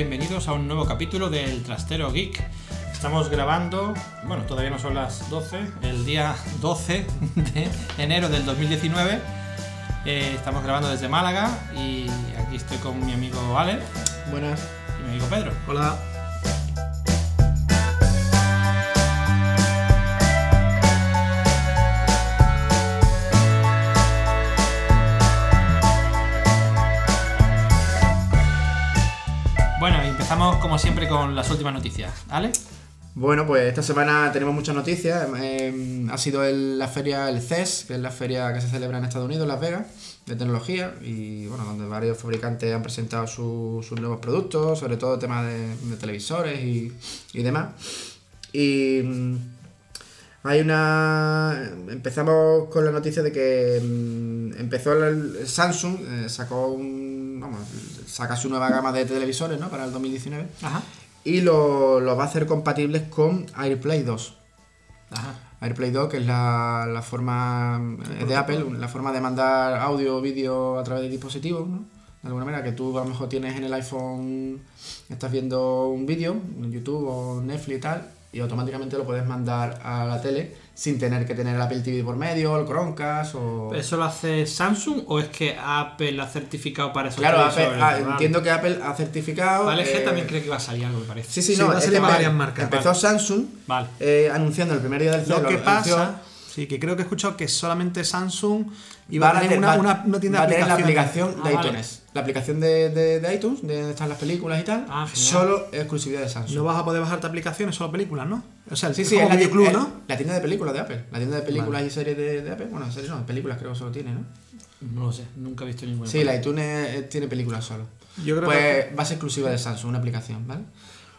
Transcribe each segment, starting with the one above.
bienvenidos a un nuevo capítulo del Trastero Geek. Estamos grabando, bueno, todavía no son las 12, el día 12 de enero del 2019. Eh, estamos grabando desde Málaga y aquí estoy con mi amigo Ale Buenas. y mi amigo Pedro. Hola. Empezamos como siempre con las últimas noticias. ¿Ale? Bueno, pues esta semana tenemos muchas noticias. Eh, ha sido la feria, el CES, que es la feria que se celebra en Estados Unidos, en Las Vegas, de tecnología, y bueno, donde varios fabricantes han presentado su- sus nuevos productos, sobre todo temas de, televisores y, y demás. Y hay una. Empezamos con la noticia de que mm, empezó el, el Samsung, eh, sacó un. Vamos, saca su nueva gama de televisores, ¿no? Para el 2019 Ajá. y lo, lo va a hacer compatibles con AirPlay 2. Ajá. AirPlay 2, que es la, la forma eh, de Apple, la forma de mandar audio o vídeo a través de dispositivos, ¿no? De alguna manera, que tú a lo mejor tienes en el iPhone, estás viendo un vídeo en YouTube o Netflix y tal, y automáticamente lo puedes mandar a la tele sin tener que tener el Apple TV por medio, el Chromecast o... ¿Eso lo hace Samsung o es que Apple ha certificado para esos Claro, Apple- ah, entiendo que Apple ha certificado... Vale, G eh, también cree que va a salir algo, me parece. Sí, sí, Sí, no, va a es salir que varias marcas, Empezó vale. Samsung Vale. eh, anunciando el primer día del Lo CES, que anunció- pasa, sí, que creo que he escuchado que solamente Samsung iba a tener hacer- una, va- una, una tienda va a de tener la aplicaciones. aplicación Ah, de vale. La aplicación de, de, de iTunes, de donde están las películas y tal, Ah, solo exclusividad de Samsung. No vas a poder bajarte aplicaciones, solo películas, ¿no? O sea, el sí, sí, es la, tienda, ¿no? la tienda de películas de Apple. La tienda de películas y series de, de Apple. Bueno, series no, películas creo que solo tiene, ¿no? No lo sé, nunca he visto ninguna. Sí, la iTunes eh, tiene películas solo. Yo creo pues que va a ser exclusiva de Samsung, una aplicación, ¿vale?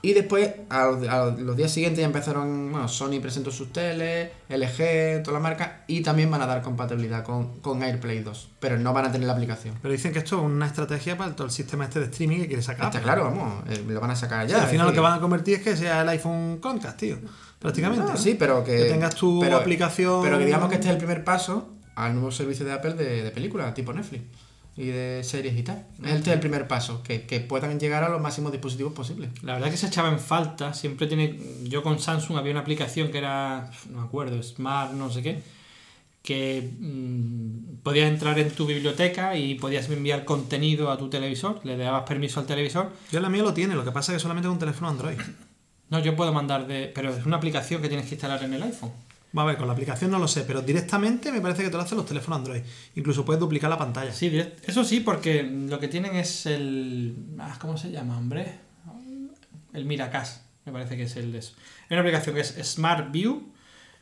Y después, a los, a los días siguientes ya empezaron, bueno, Sony presentó sus teles, LG, todas las marcas, y también van a dar compatibilidad con, con AirPlay 2, pero no van a tener la aplicación. Pero dicen que esto es una estrategia para todo el sistema este de streaming que quiere sacar. Está claro, vamos, eh, lo van a sacar ya. al final lo que van a convertir es que sea el iPhone Chromecast, tío. Prácticamente. No, ¿no? sí, pero que. Que tengas tu pero- aplicación- Pero que digamos que este es el primer paso al nuevo servicio de Apple de, de películas, tipo Netflix. Y de series y tal. Este es el primer paso, que, que puedan llegar a los máximos dispositivos posibles. La verdad que se echaba en falta. Siempre tiene. Yo con Samsung había una aplicación que era. No me acuerdo, Smart, no sé qué. Que mm, podías entrar en tu biblioteca y podías enviar contenido a tu televisor. Le dabas permiso al televisor. Yo la mía lo tiene, lo que pasa es que solamente es un teléfono Android. No, yo puedo mandar de. Pero es una aplicación que tienes que instalar en el iPhone. Va a ver, con la aplicación no lo sé, pero directamente me parece que te lo hacen los teléfonos Android. Incluso puedes duplicar la pantalla. Sí, eso sí, porque lo que tienen es el. ah, ¿Cómo se llama, hombre? El Miracast, me parece que es el de eso. Hay una aplicación que es Smart View.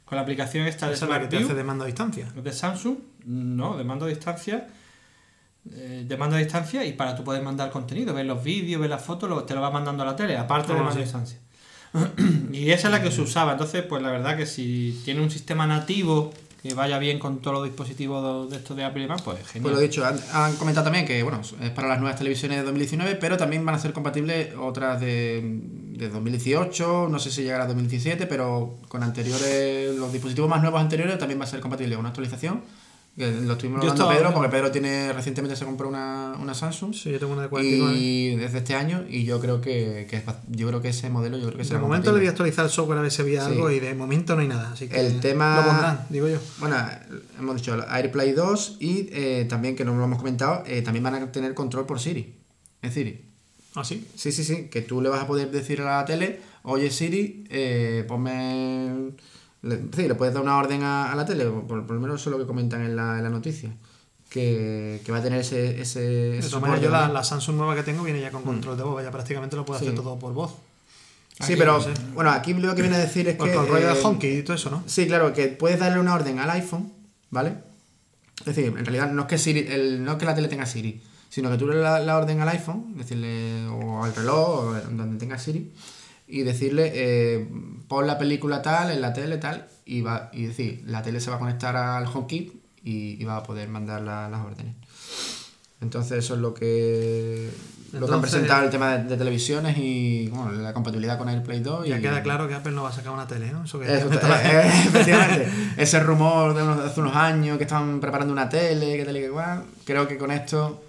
Con la aplicación esta de Esa es la que Smart te View. hace de mando a distancia. de Samsung, no, de mando a distancia. eh, de mando a distancia y para tú poder mandar contenido, ver los vídeos, ver las fotos, lo- te lo va mandando a la tele, aparte de Ah, mando sí. a distancia. y esa es la que se usaba. Entonces, pues la verdad que si tiene un sistema nativo que vaya bien con todos los dispositivos de estos de Apple y demás, pues Pues genial. lo dicho, han, han comentado también que bueno, es para las nuevas televisiones de 2019, pero también van a ser compatibles otras de, de 2018, no sé si llegará a 2017, pero con anteriores, los dispositivos más nuevos anteriores también va a ser compatible una actualización. Lo estuvimos hablando estaba- Pedro, porque Pedro tiene recientemente se compró una, una Samsung. Sí, yo tengo una de 49. Y desde este año, y yo creo que, que yo creo que ese modelo yo creo que De momento le voy a actualizar el software a ver si había Sí. algo y de momento no hay nada. Así que El tema- Lo pondrán, digo yo. Bueno, hemos dicho AirPlay 2 y eh, también, que no lo hemos comentado, eh, también van a tener control por Siri. En Siri. ¿Ah, sí? Sí, sí, sí, que tú le vas a poder decir a la tele, oye Siri, eh, ponme... Le, sí, le puedes dar una orden a, a la tele, por, por lo menos eso es lo que comentan en la, en la noticia. Que, que va a tener ese... ese, De ese soporte, yo la, Samsung nueva que tengo viene ya con control de voz, ya prácticamente lo puedo Sí. hacer todo por voz. Sí, pero no sé. bueno, aquí lo que viene a decir es Pues que... con el rollo de eh, Honky y todo eso, ¿no? Sí, claro, que puedes darle una orden al iPhone, ¿vale? Es decir, en realidad no es que Siri, el, no es que la tele tenga Siri, sino que tú le das la, la orden al iPhone, decirle, o al reloj, o donde tenga Siri, y decirle, eh, pon la película tal, en la tele tal, y va, y decir, la tele se va a conectar al HomeKit y, y va a poder mandar la- las órdenes. Entonces eso es lo que lo que han presentado el tema de, de televisiones y bueno, la compatibilidad con AirPlay 2 y Ya queda claro que Apple no va a sacar una tele, ¿no? Eso que eso, efectivamente. Ese rumor de, unos- hace unos años que estaban preparando una tele, que tal y que cual. Creo que con esto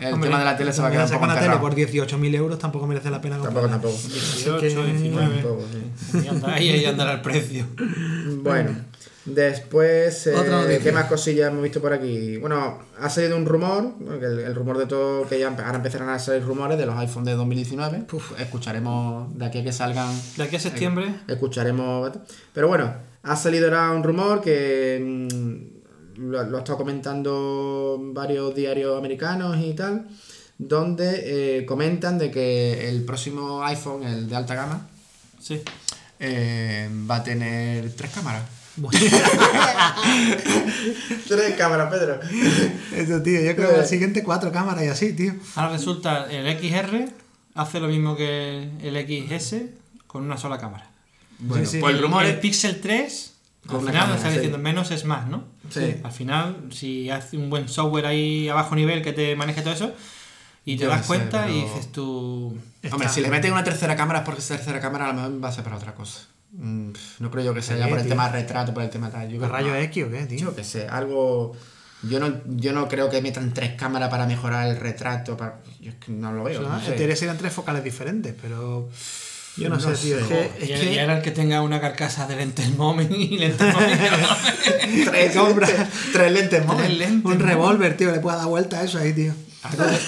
el Hombre, tema de la tele se va a quedar un poco una tele por 18.000 euros tampoco merece la pena Tampoco, comprarla. tampoco. 18, que- 19. Tampoco, sí. Ahí anda- Ahí, ahí andará el precio. Bueno, después, eh. ¿qué más cosillas hemos visto por aquí? Bueno, ha salido un rumor, el, el rumor de todo, que ya ahora empezarán a salir rumores de los iPhone de 2019. escucharemos de aquí a que salgan, De aquí a septiembre. escucharemos. Pero bueno, ha salido ahora un rumor que mm, lo, lo ha estado comentando varios diarios americanos y tal, donde eh, comentan de que el próximo iPhone, el de alta gama, Sí. eh, va a tener tres cámaras. Bueno, Tres cámaras, Pedro. eso, tío, yo creo que el siguiente cuatro cámaras y así, tío. Ahora resulta el XR hace lo mismo que el XS con una sola cámara. Bueno, sí, pues el rumor el es... Pixel 3, Con al final está diciendo menos es más, ¿no? Sí. Al final, si hace un buen software ahí a bajo nivel que te maneje todo eso, y te Yo das sé, cuenta y dices tú. Hombre, si le meten una tercera cámara es porque esa tercera cámara a lo mejor va a ser para otra cosa. Mm, No creo yo que sea Sí, por el tío. tema retrato, por el tema tal. Yo ¿Para creo- rayos no. X o qué, tío? Yo que sé, algo... Yo no, yo no creo que metan tres cámaras para mejorar el retrato. Para... Yo es que no lo veo. O sea, no En sé. teoría serían tres focales diferentes, pero. Yo no, No sé, tío. Es que. y, Es que y ahora el que tenga una carcasa de lentes móvil y lentes móvil. Tres, Compra. lentes, tres lentes Tres lentes un revólver, tío, le pueda dar vuelta a eso ahí, tío.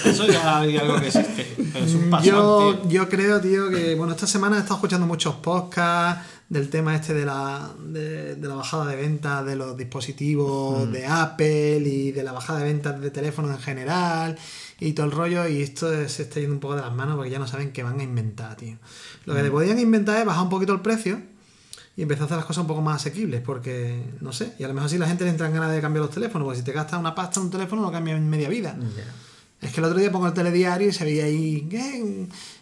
Eso ya hay algo que existe. Pero es un pasón, Yo, tío. yo creo, tío, que bueno, esta semana he estado escuchando muchos podcasts del tema este de la, de, de la bajada de ventas de los dispositivos Mm. de Apple y de la bajada de ventas de teléfonos en general y todo el rollo y esto se está yendo un poco de las manos porque ya no saben qué van a inventar, tío. Lo Mm. que te podían inventar es bajar un poquito el precio y empezar a hacer las cosas un poco más asequibles porque, no sé, y a lo mejor así la gente le entra en ganas de cambiar los teléfonos porque si te gastas una pasta en un teléfono lo cambias en media vida. Es que el otro día pongo el telediario y se veía ahí.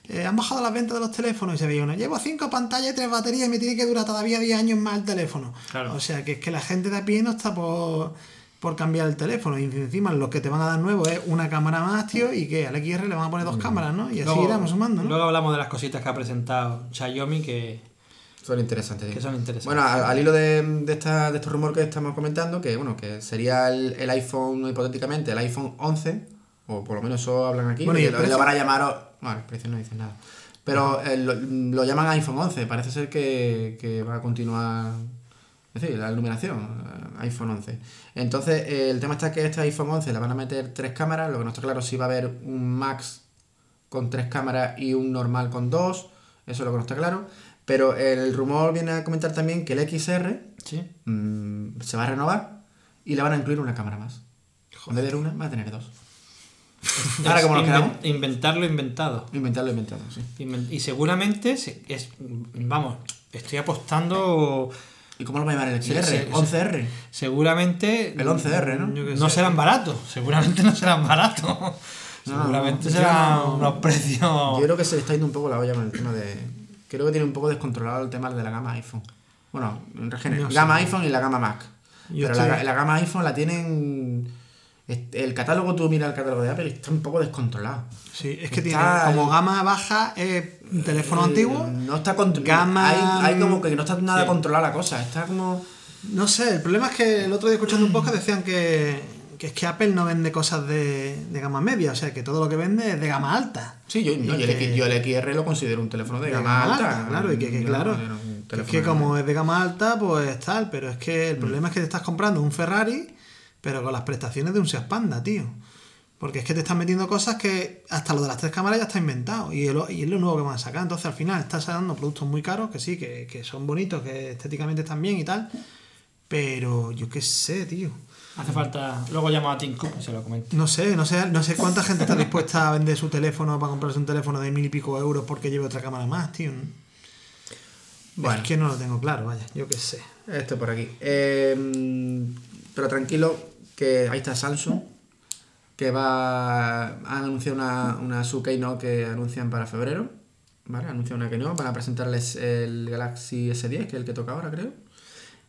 Eh, han bajado las ventas de los teléfonos y se veía uno, llevo cinco pantallas y tres baterías y me tiene que durar todavía 10 años más el teléfono. Claro. O sea que es que la gente de a pie no está por, por cambiar el teléfono y encima lo que te van a dar nuevo es una cámara más, tío, y que al XR le van a poner dos cámaras, ¿no? Y así Luego- iremos sumando, ¿no? Luego hablamos de las cositas que ha presentado Xiaomi que, Son interesantes. que son interesantes. Bueno, al, al hilo de, de, esta, de estos rumores que estamos comentando, que bueno, que sería el, el iPhone, hipotéticamente, el iPhone 11, o por lo menos eso hablan aquí, Bueno, ¿y lo, lo van a llamar, bueno, el precio no dice nada, pero eh, lo, lo llaman iPhone 11, parece ser que, que va a continuar, es decir, la iluminación, eh, iPhone 11. Entonces, eh, el tema está que este iPhone 11 le van a meter tres cámaras, lo que no está claro si va a haber un Max con tres cámaras y un normal con dos, eso es lo que no está claro. Pero el rumor viene a comentar también que el XR Sí. mm, se va a renovar y le van a incluir una cámara más. En vez de una, va a tener dos. Ahora, Es ¿cómo nos quedamos? Inventarlo inventado. Inventarlo, inventado, sí. Y seguramente se- es, vamos, estoy apostando. ¿Y cómo lo va a llamar el XR? sí, sí. 11R. Seguramente. El 11R, ¿no? No serán baratos. Seguramente no serán baratos. No, seguramente serán no- unos precios. Yo creo que se le está yendo un poco la olla con el tema de. Creo que tiene un poco descontrolado el tema de la gama iPhone. Bueno, en general, No sé. gama iPhone y la gama Mac. Yo Pero la gama iPhone la tienen. El catálogo, tú miras el catálogo de Apple y está un poco descontrolado. Sí, es que Está tiene como gama baja un teléfono Eh, antiguo. No está controlado. Gama- Hay, hay como que no está nada Sí. controlada la cosa. Está como. No sé, el problema es que el otro día escuchando un podcast decían que, que es que Apple no vende cosas de, de gama media, o sea que todo lo que vende es de gama alta. Sí, yo, no, yo, el, yo el XR lo considero un teléfono de, de gama, alta. claro, y que, que Yo claro, es que como es de gama alta, pues tal, pero es que el problema es que te estás comprando un Ferrari, pero con las prestaciones de un Seat Panda, tío. Porque es que te están metiendo cosas que hasta lo de las tres cámaras ya está inventado y es lo, y es lo nuevo que van a sacar. Entonces al final estás sacando productos muy caros, que sí, que, que son bonitos, que estéticamente están bien y tal, pero yo qué sé, tío. Hace falta. Luego llamo a Tim Cook y se lo comento. No sé, no sé, no sé cuánta gente está dispuesta a vender su teléfono para comprarse un teléfono de mil y pico euros porque lleve otra cámara más, tío. Bueno. Es que no lo tengo claro, vaya, yo qué sé. Esto por aquí. Eh, pero tranquilo, que ahí está Samsung, que va a anunciar una, una su Keynote que anuncian para febrero. ¿Vale? Anuncian una Keynote, van a presentarles el Galaxy S10, que es el que toca ahora, creo.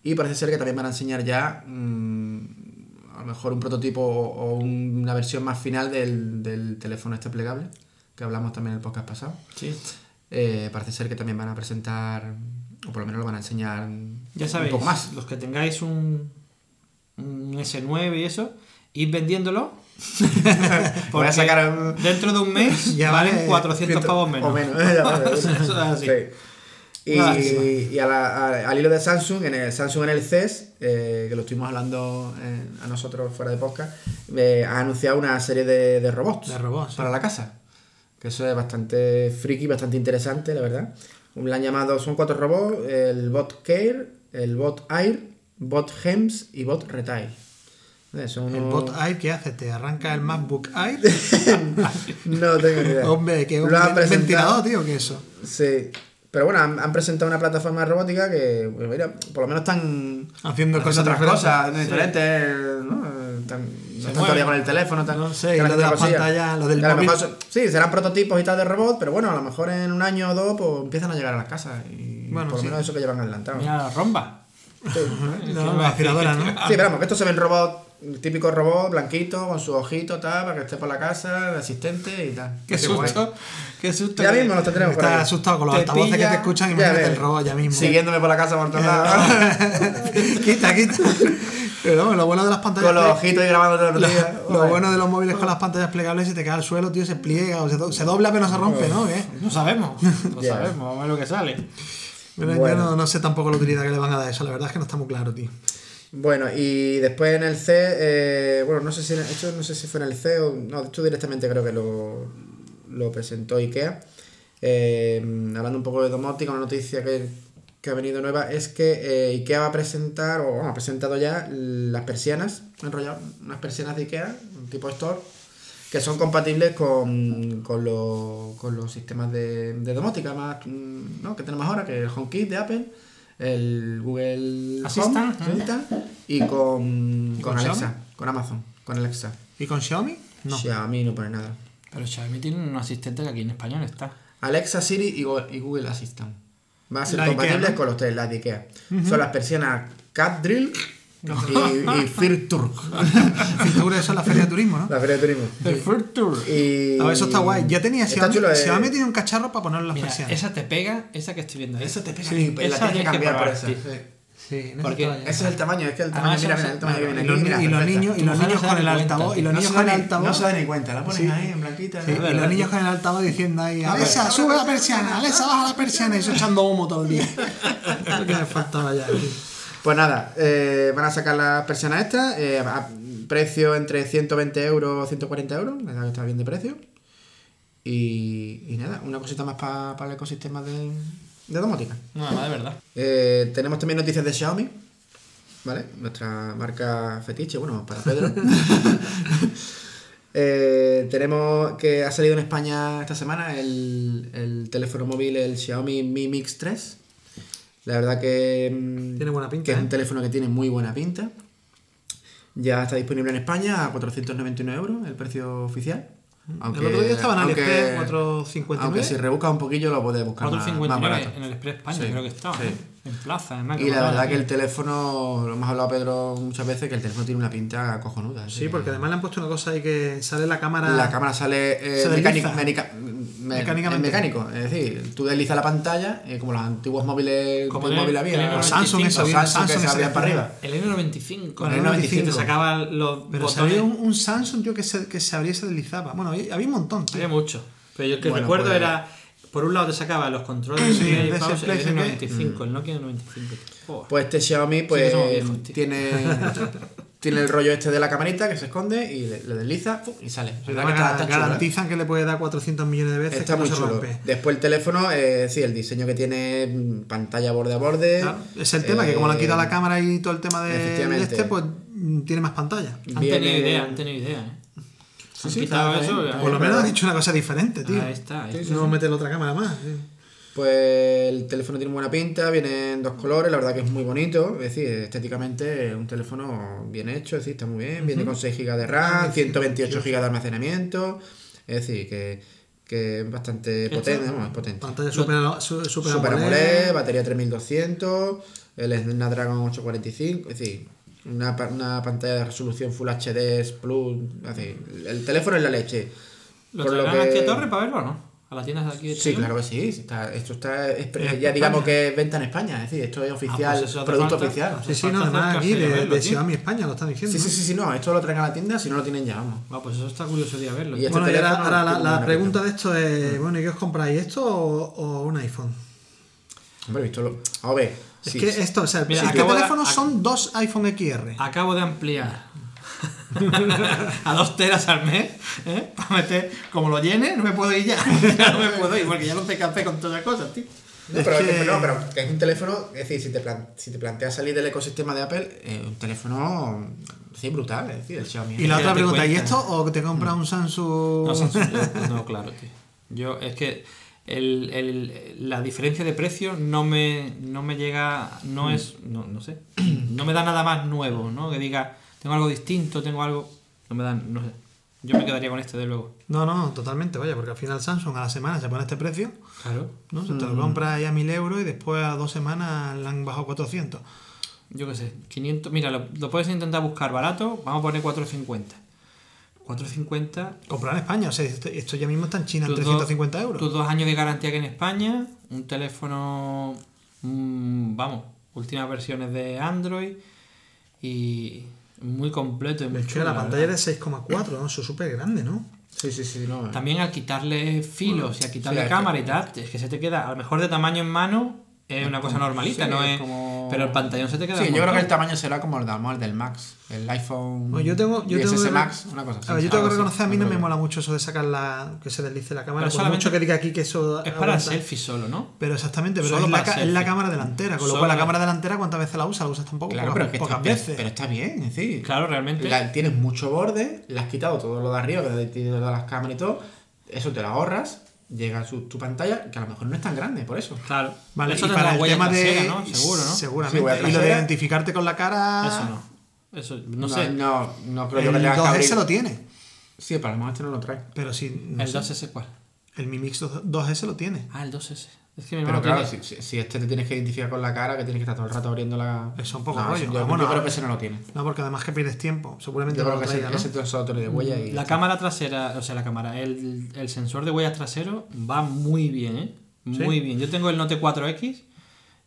Y parece ser que también van a enseñar ya mm, a lo mejor un prototipo o, o una versión más final del, del teléfono este plegable, que hablamos también en el podcast pasado. Sí. Eh, parece ser que también van a presentar, o por lo menos lo van a enseñar Ya sabéis, un poco más. los que tengáis un, un S9 y eso, id vendiéndolo. Voy a sacar un- dentro de un mes Ya valen vale 400 pavos menos. O menos. Vale. Eso es así. Sí. Y, y a la- a- al hilo de Samsung, en el Samsung en el CES, eh, que lo estuvimos hablando eh, a nosotros fuera de podcast, eh, ha anunciado una serie de, de robots, De robots, sí. para la casa. Que eso es bastante friki, bastante interesante, la verdad. Le han llamado, son cuatro robots, el Bot Care, el Bot Air, Bot Hems y Bot Retail. Eh, El bot Air, ¿qué hace? ¿Te arranca el MacBook Air? no tengo ni idea. Hombre, que un presentado. ventilador, tío, que eso. Sí. Pero bueno, han, han presentado una plataforma robótica que, pues mira, por lo menos están Haciendo cosas otras cosas diferentes, ¿no? Están, no están todavía con el teléfono, están, No sé, lo de cosillas. pantallas, lo del móvil. mejor sí, serán prototipos y tal de robot, pero bueno, a lo mejor en un año o dos pues empiezan a llegar a las casas y Bueno, por lo sí. menos eso que llevan adelantado. Mira la romba. No, la aspiradora, ¿no? Sí, pero vamos, que esto se ven robot, el típico robot blanquito con su ojito tal, para que esté por la casa, de asistente y tal. Qué guay. susto. Qué susto. Ya que- mismo los tendremos por ahí. asustado con los Te altavoces que pilla, te escuchan y ves. el robot ya mismo. Siguiéndome por la casa por todos lados. quita, quita. Pero vamos, lo bueno de las pantallas. con los ojitos y grabando todos lo, los días. lo Joder. bueno de los móviles con las pantallas plegables es que te cae al suelo, tío, se pliega o se, do- se dobla pero no se rompe, ¿no? ¿Qué? No sabemos. No Ya. sabemos. Vamos a ver lo que sale. Yo Bueno. no, no sé tampoco la utilidad que le van a dar a eso, la verdad es que no está muy claro, tío. Bueno, y después en el C, eh, bueno, no sé si esto no sé si fue en el C o no, esto directamente creo que lo, lo presentó IKEA. Eh, hablando un poco de domótica, una noticia que, que ha venido nueva es que eh, IKEA va a presentar, o bueno, ha presentado ya las persianas, enrollado, unas persianas de IKEA, un tipo store, que son compatibles con, con, los, con los sistemas de, de domótica más, mm, ¿no? que tenemos ahora, que el HomeKit de Apple, el Google Assistant, Home, ¿eh? Assistant, y con, con, ¿Con Alexa, Xiaomi? con Amazon, con Alexa. ¿Y con Xiaomi? No. Xiaomi no pone nada. Pero Xiaomi tiene un asistente que aquí en español está. Alexa, Siri y, Go- y Google Assistant. Va a ser La Ikea, compatibles ¿no? con los tres, las de Ikea. Son las persianas Cat Drill y, y Firtur, Pintura, eso es la feria de turismo, ¿no? la feria de turismo. El Furture. Y... A ver, eso está guay. Ya tenía Está Xiaomi. chulo, eh. Tiene un cacharro para ponerlo en las Mira, persianas. esa te pega, esa que estoy viendo ahí. Eso te pega Sí, aquí, la esa tienes que tienes que cambiar por esa. sí. Sí. No Porque. Ese es el tamaño, es que el Ah, tamaño, eso mira, el tamaño que viene Y aquí. los, mira, y los niños, y los niños se con el altavoz. Y los niños se, con el altavoz. no se da ni cuenta, la pones Sí. ahí en blanquita. Y los niños con el altavoz diciendo ahí, Alexa, sube la persiana, Alexa, baja la persiana y eso echando humo todo el día. Lo que me faltaba ya, tío. Pues nada, eh, van a sacar las persianas extras, eh, a precio entre 120 euros y 140 euros, la verdad que está bien de precio. Y, y nada, una cosita más para el ecosistema de, de domótica. Nada más de verdad. Eh, tenemos también noticias de Xiaomi, ¿vale? Nuestra marca fetiche, bueno, para Pedro. Eh, tenemos que ha salido en España esta semana el, el teléfono móvil, el Xiaomi Mi Mix 3. La verdad que, mm, Tiene buena pinta, que es ¿eh? un teléfono que tiene muy buena pinta. Ya está disponible en España a 499 euros, el precio oficial. Aunque, el otro día estaba en AliExpress 459. Aunque si rebuscas un poquillo lo puedes buscar más, más 4.59 barato. en el Express España, Sí, creo que estaba. sí. En plaza, además. Y la verdad que el teléfono, lo hemos hablado Pedro muchas veces, que el teléfono tiene una pinta cojonuda. Sí, que- porque además le han puesto una cosa ahí que sale la cámara. La cámara sale eh, Se mecánico, desliza. menica- me- Mecánicamente. es mecánico. Es decir, tú deslizas la pantalla, eh, como los antiguos móviles Como en el- móvil había. el los Samsung, eso, había Samsung que se abrían para arriba. El N95. Bueno, el el N95. 95. Te sacaba los Pero botones. sabía un, un Samsung, yo que se, que se abría y se deslizaba. Bueno, había, había un montón, tío. Había mucho. Pero yo el que Bueno, recuerdo pues- era. Por un lado te sacaba los controles Sí, de el pausa, el PlayStation, N95, el Nokia N95. Joder. Pues este Xiaomi pues somos viejos, tiene, tiene el rollo este de la camarita que se esconde y le, le desliza ¡pum! y sale. Que está, está chulo, ¿eh? garantizan que le puede dar 400 millones de veces Está que muy no se chulo. Después el teléfono, eh, sí, el diseño que tiene, mm, pantalla borde a borde. Claro, es el tema, que como le han quitado eh, la cámara y todo el tema de, este, pues mm, tiene más pantalla. Han viene- tenido idea, han tenido idea, Por lo menos han hecho una cosa diferente, tío. Ahí está. ahí está. no meter la otra cámara más. Pues el teléfono tiene buena pinta, viene en dos colores, la verdad que es muy bonito, es decir, estéticamente es un teléfono bien hecho, es decir, está muy bien, viene con 6 GB de RAM, 128 GB de almacenamiento, es decir, que, que es bastante Esto- potente, no, es potente. Pantalla super, su- super, Super AMOLED. AMOLED, batería 3200, el Snapdragon 845, es decir, una, una pantalla de resolución Full HD Plus, decir, el teléfono es la leche. ¿Lo Por lo que- a Torre para verlo o no? a las tiendas de aquí de Sí, claro que sí. está- esto está, es- Eh, ya digamos España. que es venta en España. Es decir, esto es oficial, pues hace producto falta. oficial. Sí, sí, no, además aquí de, verlo, de. Xiaomi España lo están diciendo. Sí, sí, ¿no? sí, sí, no. Esto lo traen a la tienda, si no lo tienen ya, vamos. Ah, pues eso está curioso de verlo. Y este Bueno, y ahora, la, la pregunta de esto es, bueno, ¿y qué os compráis? ¿Esto o, o un iPhone? Hombre, visto lo... A ver, Es sí, que sí. esto, o sea, Mira, este acabo de- teléfono ac- son dos iPhone XR. Acabo de ampliar a dos teras al mes, ¿eh? Para meter, como lo llene, no me puedo ir ya. ya no me puedo ir, porque ya no te café con todas las cosas, tío. No, pero, que- no, pero que es un teléfono, es decir, si te, plan- si te planteas salir del ecosistema de Apple, es un teléfono sí, brutal, es decir, el Xiaomi. Y la otra pregunta, ¿y esto o te compras un Samsung? No, Samsung, yo- no, claro, tío. Yo, es que el, el- la diferencia de precio no me, no me llega, no es, no, no sé, no me da nada más nuevo, ¿no? Que diga, tengo algo distinto, tengo algo, no me dan, no sé. Yo me quedaría con este de luego. No, no, totalmente, vaya, porque al final Samsung a la semana se pone este precio, Claro. ¿no? Se te lo compras ahí a 1000 euros y después a dos semanas le han bajado 400. Yo qué sé, 500, mira, lo, lo puedes intentar buscar barato, vamos a poner 450. 450 Comprar en España, o sea, esto, esto ya mismo está en China en Tus 350 dos- euros. Tus dos años de garantía que en España, un teléfono, mm, vamos, últimas versiones de Android y muy completo. Y muy Es que chulo, la la pantalla verdad. es de 6,4, ¿no? Eso es súper grande, ¿no? Sí, sí, sí, no. También al quitarle filos y a quitarle sí, cámara que- y tal, es que se te queda, a lo mejor de tamaño en mano, es una cosa normalita, sí, no es como- Pero el pantallón se te queda. Sí, yo creo que el tamaño será como el del, el del Max, el iPhone Bueno, yo tengo, yo 10S tengo que- Max, una cosa así. A ver, yo tengo que reconocer, a mí no me mola mucho eso de sacar la. que se deslice la cámara. Pero Por solamente- mucho que diga aquí que eso. Es para aguanta. selfie solo, ¿no? Pero exactamente, pero Solo es la, es cámara delantera. Con lo Solo cual, la cámara delantera, ¿cuántas veces la usas? La usas tampoco. Claro, pocas, pero, es que pocas está, veces. pero está bien, es decir. Claro, realmente. la- tienes mucho borde, le has quitado todo lo de arriba, que tiene todas las cámaras y todo, eso te lo ahorras, llega a su- tu pantalla, que a lo mejor no es tan grande, por eso. Claro. Vale, Eso y para el tema trasera, de. ¿no? Seguro, ¿no? Seguramente. Sí, y lo de identificarte con la cara. Eso no. Eso, no, No, sé. no, no creo yo El que tengas que 2S abrir. lo tiene. Sí, pero a lo mejor este no lo trae. Pero sí. no el sé. 2S cuál. El Mi Mix 2S lo tiene. Ah, el 2S. Es que mi Pero claro, tiene- si, si- este te tienes que identificar con la cara, que tienes que estar todo el rato abriendo la. Eso es un poco No, rollo. eso Yo, Ah, bueno, yo creo que ese no lo tiene. No, porque además que pierdes tiempo. Seguramente Yo no creo lo que ese, ¿no? ese solo de huella y. La cámara trasera, o sea, la cámara, el, el sensor de huellas trasero va muy bien, ¿eh? Muy bien. Yo tengo el Note 4X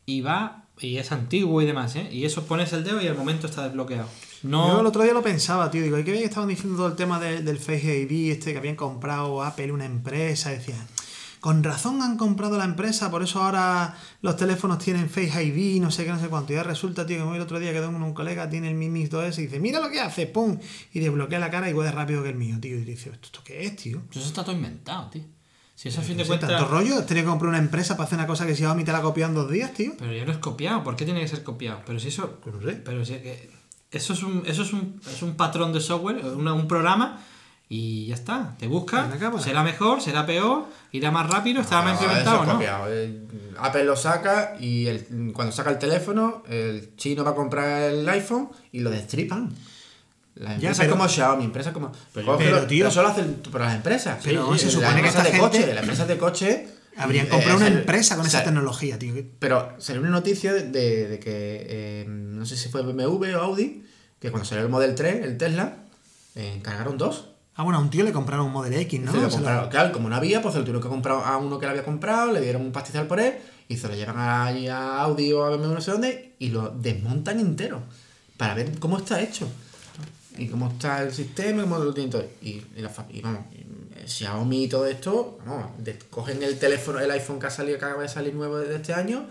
y va, y es antiguo y demás, ¿eh? Y eso pones el dedo y al momento está desbloqueado. No, Yo el otro día lo pensaba, tío. Digo, ¿y qué bien estaban diciendo todo el tema de- del Face ID, este que habían comprado Apple, una empresa? Decían, con razón han comprado la empresa, por eso ahora los teléfonos tienen Face ID, no sé qué, no sé cuánto. Y ya resulta, tío, que me voy el otro día quedó con un colega, tiene el Mi Mix 2S y dice, mira lo que hace, pum, y desbloquea la cara igual de rápido que el mío, tío. Y dice, ¿esto, qué es, tío? Eso está todo inventado, tío. Si eso a fin de cuentas. tanto rollo, tenido que comprar una empresa para hacer una cosa que Xiaomi te la copió en dos días, tío. Pero ya no es copiado. ¿Por qué tiene que ser copiado? Pero si eso. Pues no sé. Pero si es que. Eso es un, eso es un, es un patrón de software, una- un programa, y ya está. Te busca, será mejor, será peor, irá más rápido, estará más No, implementado, ¿no? Apple lo saca y el- cuando saca el teléfono, el chino va a comprar el iPhone y lo destripan. Las Ya, empresas pero- como Xiaomi, empresas como. Pero, pero, tío- eso lo hacen por las empresas. Pero se las supone que empresas de coche, gente- las empresas de coche. Habrían eh, comprado una empresa con esa tecnología, tío. Pero salió una noticia de que, eh, no sé si fue BMW o Audi, que cuando salió el Model 3, el Tesla, eh, encargaron dos. Ah, bueno, a un tío le compraron un Model X, ¿no? Se lo Se lo- compraron. Claro, como no había, pues se lo tuvieron que comprar a uno que lo había comprado, le dieron un pastizal por él y se lo llevan allí a Audi o a BMW no sé dónde y lo desmontan entero para ver cómo está hecho y cómo está el sistema y cómo lo tienen todo. Y, y la y vamos, y, Xiaomi y todo esto, vamos, cogen el teléfono, el iPhone que ha salido, que acaba de salir nuevo de este año,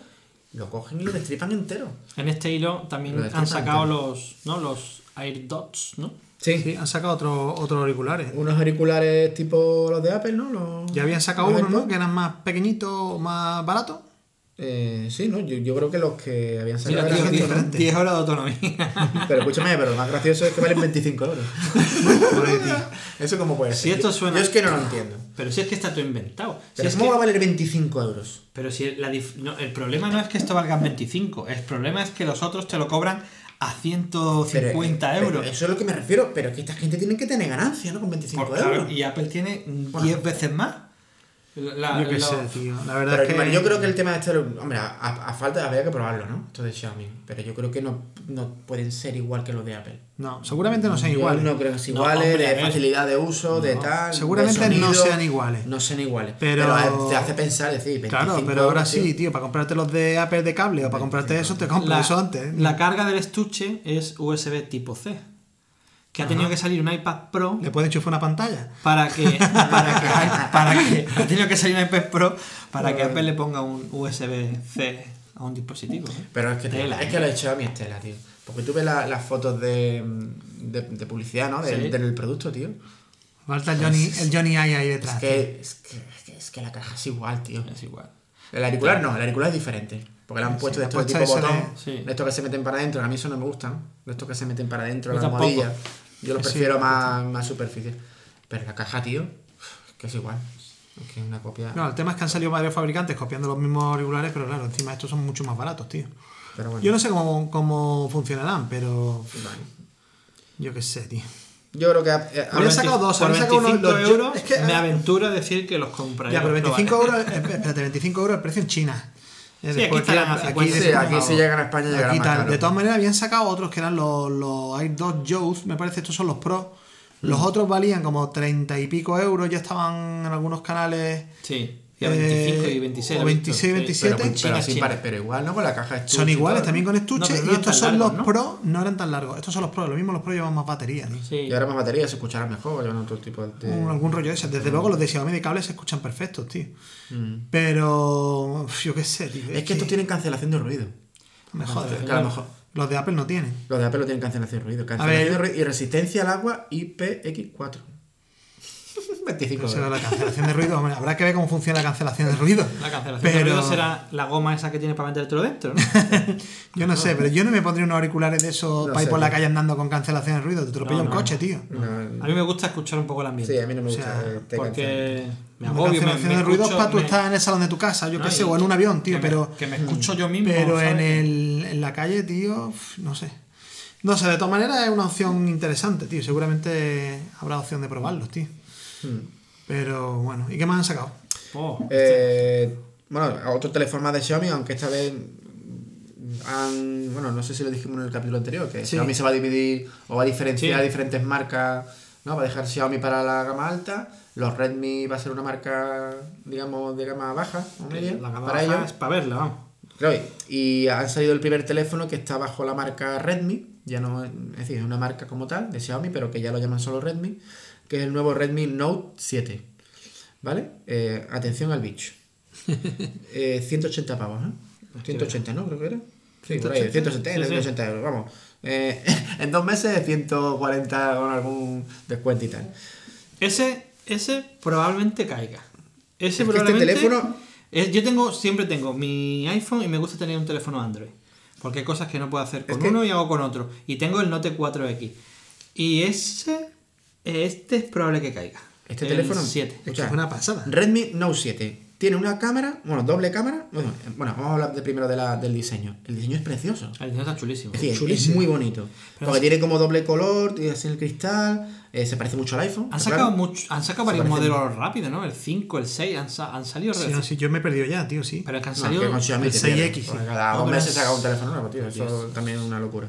lo cogen y lo destripan entero. En este hilo también han sacado entero. los, ¿no? los AirDots, ¿no? Sí, han sacado otro- otros auriculares. Unos auriculares tipo los de Apple, ¿no? Los- Ya habían sacado uno, ¿no? Que eran más pequeñitos, más baratos. Eh, sí, ¿no? Yo, yo creo que los que habían Mira, sacado eran tío, estos, ¿no? diferente. 10 horas de autonomía. Pero escúchame, pero lo más gracioso es que valen 25 euros. ¿Eso cómo puede ser? Si esto Yo- suena- Yo es que no lo entiendo. Pero si es que está todo inventado. Si Pero es ¿cómo que- va a valer 25 euros? Pero si la dif- no, el problema no es que esto valga 25, el problema es que los otros te lo cobran a 150 Pero- euros. pero eso es lo que me refiero. Pero es que esta gente tiene que tener ganancia, ¿no? Con 25 Por- euros. y Apple tiene 10 veces más. La- yo qué lo- sé, tío. La verdad Pero es que. bueno, yo creo que el tema de este, hombre, a, a falta habría que probarlo, ¿no? Esto de Xiaomi. Pero yo creo que no, no pueden ser igual que los de Apple. No, seguramente no sean Yo iguales. No creo que sean No, iguales, hombre, de facilidad de uso, de tal. de seguramente no sean iguales. No sean iguales. Pero- Pero, te hace pensar, decir, 25 Claro, pero ahora tío. sí, tío, para comprarte los de Apple de cable o para comprarte eso, te compras la, eso antes. ¿eh? la carga del estuche es USB tipo C. Que ha tenido que salir un iPad Pro Le puedes enchufar una pantalla. para que, para que, para que ha tenido que salir un iPad Pro para que Apple le ponga un USB-C a un dispositivo. ¿eh? Pero es que, Tela, es que lo he hecho a mi estela, tío. Porque tú ves la- las fotos de, de, de publicidad, ¿no? De- Sí. Del producto, tío. Falta el Johnny, el Johnny Eye ahí Es detrás. es, que, es, que, es que la caja es igual, tío. Es igual. El auricular no, el auricular es diferente. Porque le han puesto le de han estos de puesto tipo ese de- botón, sí. de estos que se meten para adentro, a mí eso no me gusta, ¿no? De estos que se meten para adentro, la tampoco. almohadilla. Yo los Sí, prefiero sí, más, más superficie. Pero la caja, tío, que es igual. Que una copia. No, el tema es que han salido varios fabricantes copiando los mismos auriculares, pero claro, encima estos son mucho más baratos, tío. Pero bueno. Yo no sé cómo, cómo funcionarán, pero Vale. yo qué sé, tío. Yo creo que. eh, Habría sacado dos, por habría sacado uno- 25 los- euros es que- me aventuro a decir que los compraré. Ya, pero los 25 probaré. euros, espérate, 25 euros el precio en China. Eh, Sí, aquí estarán a 50, sí, aquí si llegan a España más caro. De todas maneras, habían sacado otros que eran los, los Air 2 Youth, me parece, estos son los Pro. Los otros valían como 30 y pico euros, ya estaban en algunos canales. Sí, y a 25 y Eh, 26. o lo he visto, 26, sí. 27. Pero, pero, sí pero igual, ¿no? Con la caja estuche Son iguales también con No, estuche no y estos son largos, los ¿no? Pro, no eran tan largos. Estos son los Pro, lo mismo los Pro llevan más batería. tío. Sí. Y ahora más batería se escuchará mejor, llevan otro tipo de. Un- algún rollo ese. Desde luego los de Xiaomi de cable se escuchan perfectos, tío. Mm. Pero yo qué sé, tío. Es que estos tienen cancelación de ruido. me jode. Que a lo mejor. Los de Apple no tienen. Los de Apple no tienen cancelación de ruido. ver. Cancelación de ruido y resistencia al agua IPX4. 25 Pero será euros. la cancelación de ruido. Hombre, habrá que ver cómo funciona la cancelación de ruido. La cancelación de Pero- ruido será la goma esa que tiene para metértelo dentro, ¿no? Yo no sé, pero yo no me pondría unos auriculares de esos No para ir por la calle andando con cancelación de ruido. Te atropella No, un coche, tío. No, A mí me gusta escuchar un poco el ambiente. sí, a mí no me O gusta. sea, este porque me agobio, me, cancelación me de ruido es para tú me- estar en el salón de tu casa, yo No, qué sé, o en un avión, que tío, me- pero. Que me escucho yo mismo. Pero en, el, en la calle, tío, no sé. No sé, de todas maneras es una opción interesante, tío. Seguramente habrá opción de probarlos, tío. Hmm. Pero bueno, ¿y qué más han sacado? Oh, Eh, bueno, a otro teléfono más de Xiaomi, aunque esta vez han. Bueno, no sé si lo dijimos en el capítulo anterior, que Sí. Xiaomi se va a dividir o va a diferenciar Sí. diferentes marcas, ¿no? Va a dejar Xiaomi para la gama alta, los Redmi va a ser una marca, digamos, de gama baja o media la gama para baja ellos. es para verla, vamos. Claro, y ha salido el primer teléfono que está bajo la marca Redmi, ya no es es decir, es una marca como tal de Xiaomi, pero que ya lo llaman solo Redmi, que es el nuevo Redmi Note 7. ¿Vale? Eh, atención al bicho. Eh, 180 pavos, ¿eh? 180, ¿no? Creo que era. Sí, por ahí, 170, Sí, sí. 180 euros, vamos. Eh, en dos meses 140 con algún descuento y tal. Ese, ese probablemente caiga. Ese Es este probablemente. teléfono- es- yo tengo, siempre tengo mi iPhone y me gusta tener un teléfono Android. Porque hay cosas que no puedo hacer con que- uno y hago con otro. Y tengo el Note 4X. Y ese. Este es probable que caiga. Este El teléfono. 7. Es que Escucha, es una pasada. Redmi Note 7 tiene una cámara, bueno, doble cámara. Bueno, bueno, vamos a hablar de primero de la- del diseño. El diseño es precioso. El diseño está chulísimo. Es decir, es Chulísimo. muy bonito. Pero porque es- tiene como doble color, tiene así el cristal, eh, se parece mucho al iPhone. Han sacado, claro. mucho, han sacado Se varios modelos rápidos, ¿no? El 5, el 6, han, sa- han salido. Sí, no, sí, yo me he perdido ya, tío, sí. Pero es que han No, salido. que con Xiaomi el te 6X, pierdes, sí. porque Cada No, meses es- saca un teléfono nuevo, tío. Eso también es una locura.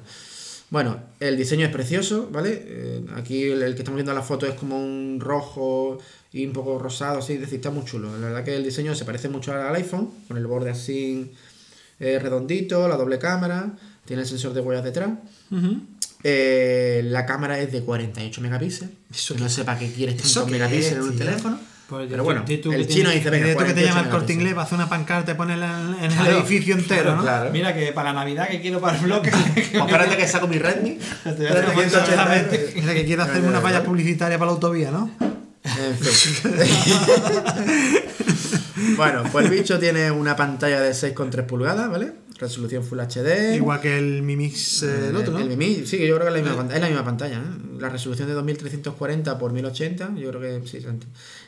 Bueno, el diseño es precioso, ¿vale? Eh, aquí el, el que estamos viendo en la foto es como un rojo y un poco rosado, así, es decir, está muy chulo. La verdad que el diseño se parece mucho al iPhone, con el borde así eh, redondito, la doble cámara, tiene el sensor de huellas detrás. Eh, la cámara es de 48 megapíxeles. ¿Eso que no sé para qué eso tantos qué megapíxeles es, en un tío? teléfono. Pues, Pero bueno, el chino dice, venga, Mira tú que te 48 llama el corte inglés, hace una pancarta, te pone en el, Claro, edificio entero, claro, ¿no? claro. Mira que para Navidad que quiero para el bloque. Pues espérate que saco mi Redmi. Espérate, hacer 180 euros. Mira que quiere hacerme una valla publicitaria para la autovía, ¿no? En fin. bueno, pues el bicho tiene una pantalla de 6,3 pulgadas, ¿vale? Resolución Full HD. Igual que el Mi Mix, eh, el otro, ¿no? El Mimi, sí, yo creo que es la misma, pantalla, es la misma pantalla. ¿eh? La resolución de 2340 por 1080, yo creo que sí.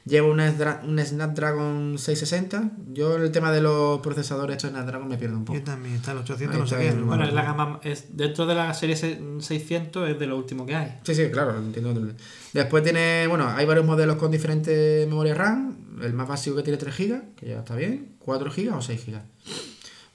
Lleva un, Snapdra- un Snapdragon 660. Yo el tema de los procesadores estos Snapdragon me pierdo un poco. Yo también, está el 800, Ahí no sé qué. el- ¿no? Bueno, es la gama. Es, dentro de la serie se- 600 es de lo último que hay. Sí, sí, claro, entiendo. Después tiene, bueno, hay varios modelos con diferentes memorias RAM. El más básico que tiene 3 GB, que ya está bien, 4 GB o 6 GB.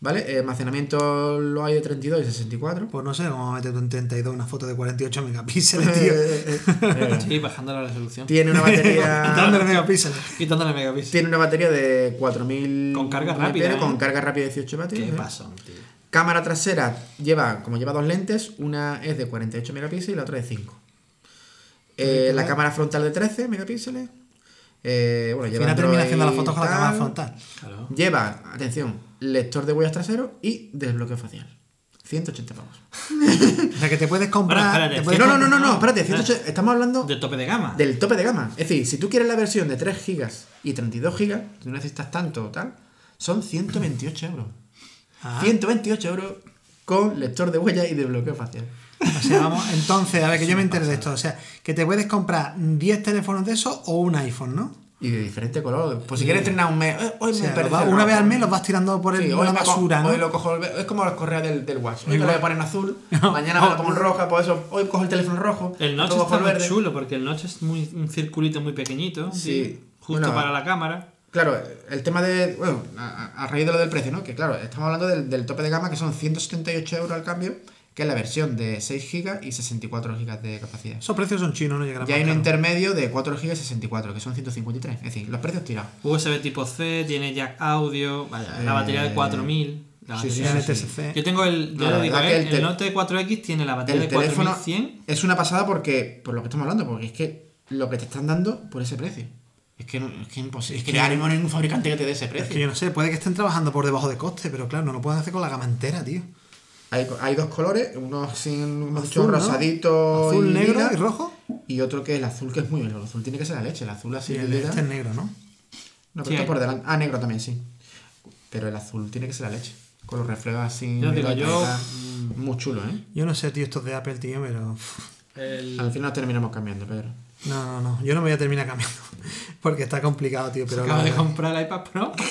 ¿Vale? Eh, almacenamiento lo hay de 32 y 64. Pues no sé cómo meter tú en 32 una foto de 48 megapíxeles, tío. Eh, eh. Sí, bajando la resolución. tiene una batería. Quitándole megapíxeles. Quitándole megapíxeles. tiene una batería de 4000 Con carga rápida, ¿eh? Con carga rápida de 18 vatios. ¿Qué ¿eh? pasó, tío? Cámara trasera lleva, como lleva dos lentes, una es de 48 megapíxeles y la otra de 5. Eh, la cámara frontal de 13 megapíxeles. Eh, bueno, lleva termina haciendo con la cámara frontal. Claro. Lleva, atención, lector de huellas trasero y desbloqueo facial. 180 pavos. O sea que te puedes comprar. Bueno, espérate, te sí, puedes No, no, no, no, no, no. espérate, 180, estamos hablando De tope de gama. del tope de gama. Es decir, si tú quieres la versión de 3 GB y 32 GB, tú no necesitas tanto o tal, son 128 euros. Ah. 128 euros con lector de huellas y desbloqueo facial. O sea, vamos, entonces, a ver, que yo me enteré de esto. O sea, que te puedes comprar 10 teléfonos de esos o un iPhone, ¿no? Y de diferente color. Pues si quieres entrenar un mes, eh, hoy O sea, una vez al mes los vas tirando por el Sí, por la basura, ¿no? hoy lo cojo, el- es como los correos del, del WhatsApp. Hoy me lo voy a poner en azul, No. mañana me lo pongo en roja, por eso hoy cojo el teléfono rojo. El noche está el muy verde. chulo porque el noche es muy, un circulito muy pequeñito. Sí. Justo Bueno, para la cámara. Claro, el tema de. Bueno, a, a raíz de lo del precio, ¿no? Que claro, estamos hablando del, del tope de gama que son 178 euros al cambio, que es la versión de 6 GB y 64 GB de capacidad. Esos precios son chinos, no llegarán Y hay un intermedio de 4 GB y 64, que son 153. Es decir, los precios tirados. USB tipo C, tiene jack audio, vaya, la Eh, batería de 4000. La sí, sí, batería sí. Yo tengo el, lo la digo, ¿eh? el Note 4X tiene la batería El de teléfono 4100. es una pasada porque, por lo que estamos hablando, porque es que lo que te están dando por ese precio. Es que, no, es que es imposible. Es que ahora mismo no hay ningún fabricante que te dé ese Es precio. que yo no sé, puede que estén trabajando por debajo de coste, pero claro, no lo pueden hacer con la gama entera, tío. Hay, hay dos colores, uno sin ¿no? rosadito Azul, y negro lila, y rojo. y otro que es el azul que es muy el azul tiene que ser la leche, el azul así Sí, el lila. este es negro, ¿no? No, pero Sí, está por delante. Ah, negro también, sí. Pero el azul tiene que ser la leche. Con los reflejos así. Yo digo, yo. Muy chulo, ¿eh? Yo no sé, tío, estos de Apple, tío, pero. El- Al final terminamos cambiando, Pedro. No, no, no. Yo no me voy a terminar cambiando. Porque está complicado, tío. Pero acabo la- de comprar el iPad Pro.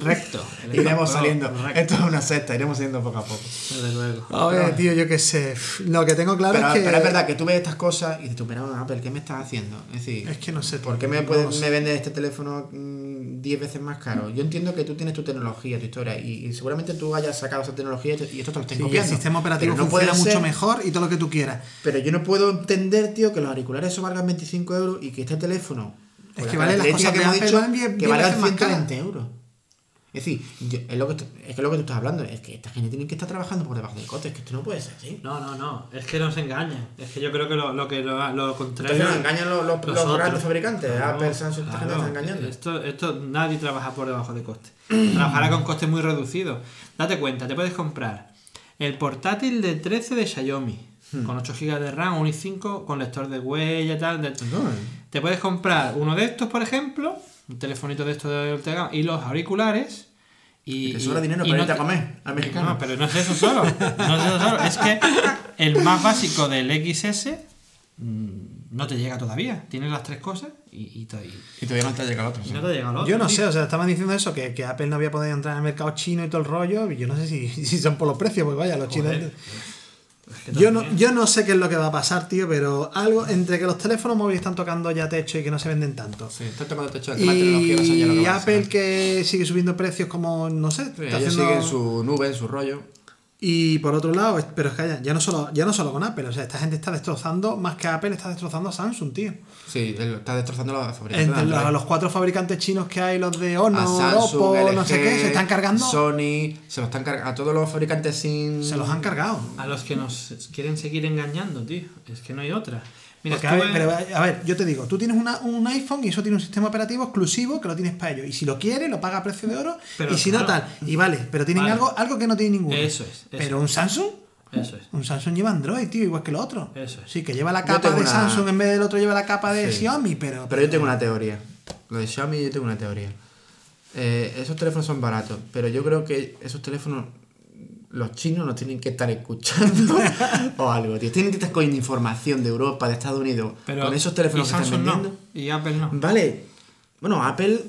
recto. Iremos saliendo. Esto es una secta, iremos saliendo poco a poco. Desde luego. A ver, tío, yo qué sé. Lo que tengo claro Pero, es que. pero es verdad que tú ves estas cosas y dices, tú, pero Apple, ¿qué me estás haciendo? Es decir, Es que no sé. ¿por qué me, No puedes, lo sé. me vendes este teléfono mm, 10 veces más caro? Yo entiendo que tú tienes tu tecnología, tu historia, y, y seguramente tú hayas sacado esa tecnología y esto te lo estén Sí, el copiando. sistema operativo Pero no funciona mucho ser- mejor y todo lo que tú quieras. Pero yo no puedo entender, tío, que los auriculares eso valgan 25 euros y que este teléfono. Es con que vale las cosas de hemos Apple dicho, que valgan veces más 120 euros. Es decir, yo- es, lo que, es que lo que tú estás hablando es que esta gente tiene que estar trabajando por debajo del coste, es que esto no puede ser así. No, no, no. Es que nos engañan. Es que yo creo que lo, lo que lo, lo contrario. Entonces nos engañan los, los, los grandes fabricantes, Claro, Apple, Samsung, esta gente está engañando. Esto, esto nadie trabaja por debajo de coste. Trabajará con costes muy reducidos. Date cuenta, te puedes comprar el portátil de 13 de Xiaomi. Hmm. Con 8 GB de RAM, un i5, con lector de huella y tal. de- No, eh. Te puedes comprar uno de estos, por ejemplo, un telefonito de estos de gama, y los auriculares. Y, Y te sobra y- dinero y para no irte a te- comer al mexicano. No, pero no es eso solo. No es eso solo. Es que el más básico del XS mm, no te llega todavía. Tienes las tres cosas y, y, y- Y todavía no te ha llegado otro. sí. no te llega el otro. Yo no tío. sé, o sea, estaban diciendo eso, que, que Apple no había podido entrar en el mercado chino y todo el rollo. Y yo no sé si, si son por los precios, pues vaya, los chinos. Joder. Es que Yo no, yo no sé qué es lo que va a pasar, tío, pero algo entre que los teléfonos móviles están tocando ya techo y que no se venden tanto. Sí, está tocando techo. Y ser. Apple que sigue subiendo precios como, no sé, Sí, está haciendo- siguen su nube, en su rollo. Y por otro lado, pero es que ya, ya no solo, ya no solo con Apple, o sea, esta gente está destrozando, más que Apple, está destrozando a Samsung, tío. Sí, está destrozando. Entre de los, los cuatro fabricantes chinos que hay, los de a Honor, Samsung, Oppo, LG, no sé qué, se están cargando. Sony, se lo están cargando. A todos los fabricantes sin. Se los han cargado. A los que nos quieren seguir engañando, tío. Es que no hay otra. Mira, Porque, a, ver, pero, a ver, yo te digo, tú tienes una- un iPhone y eso tiene un sistema operativo exclusivo que lo tienes para ellos. Y si lo quieres, lo paga a precio de oro. Pero y si no, tal. Y vale, pero tienen Vale. algo, algo que no tiene ninguno. Eso es, eso pero un Samsung, Eso es. un Samsung lleva Android, tío, igual que el otro. Eso es. Sí, que lleva la capa de una- Samsung en vez del otro lleva la capa de Sí. Xiaomi, pero. Pero yo tengo una teoría. Lo de Xiaomi, yo tengo una teoría. Eh, esos teléfonos son baratos, pero yo creo que esos teléfonos, los chinos nos tienen que estar escuchando o algo, tío. Tienen que estar cogiendo información de Europa, de Estados Unidos, Pero, con esos teléfonos que están vendiendo. no. Y Apple no. Vale. Bueno, Apple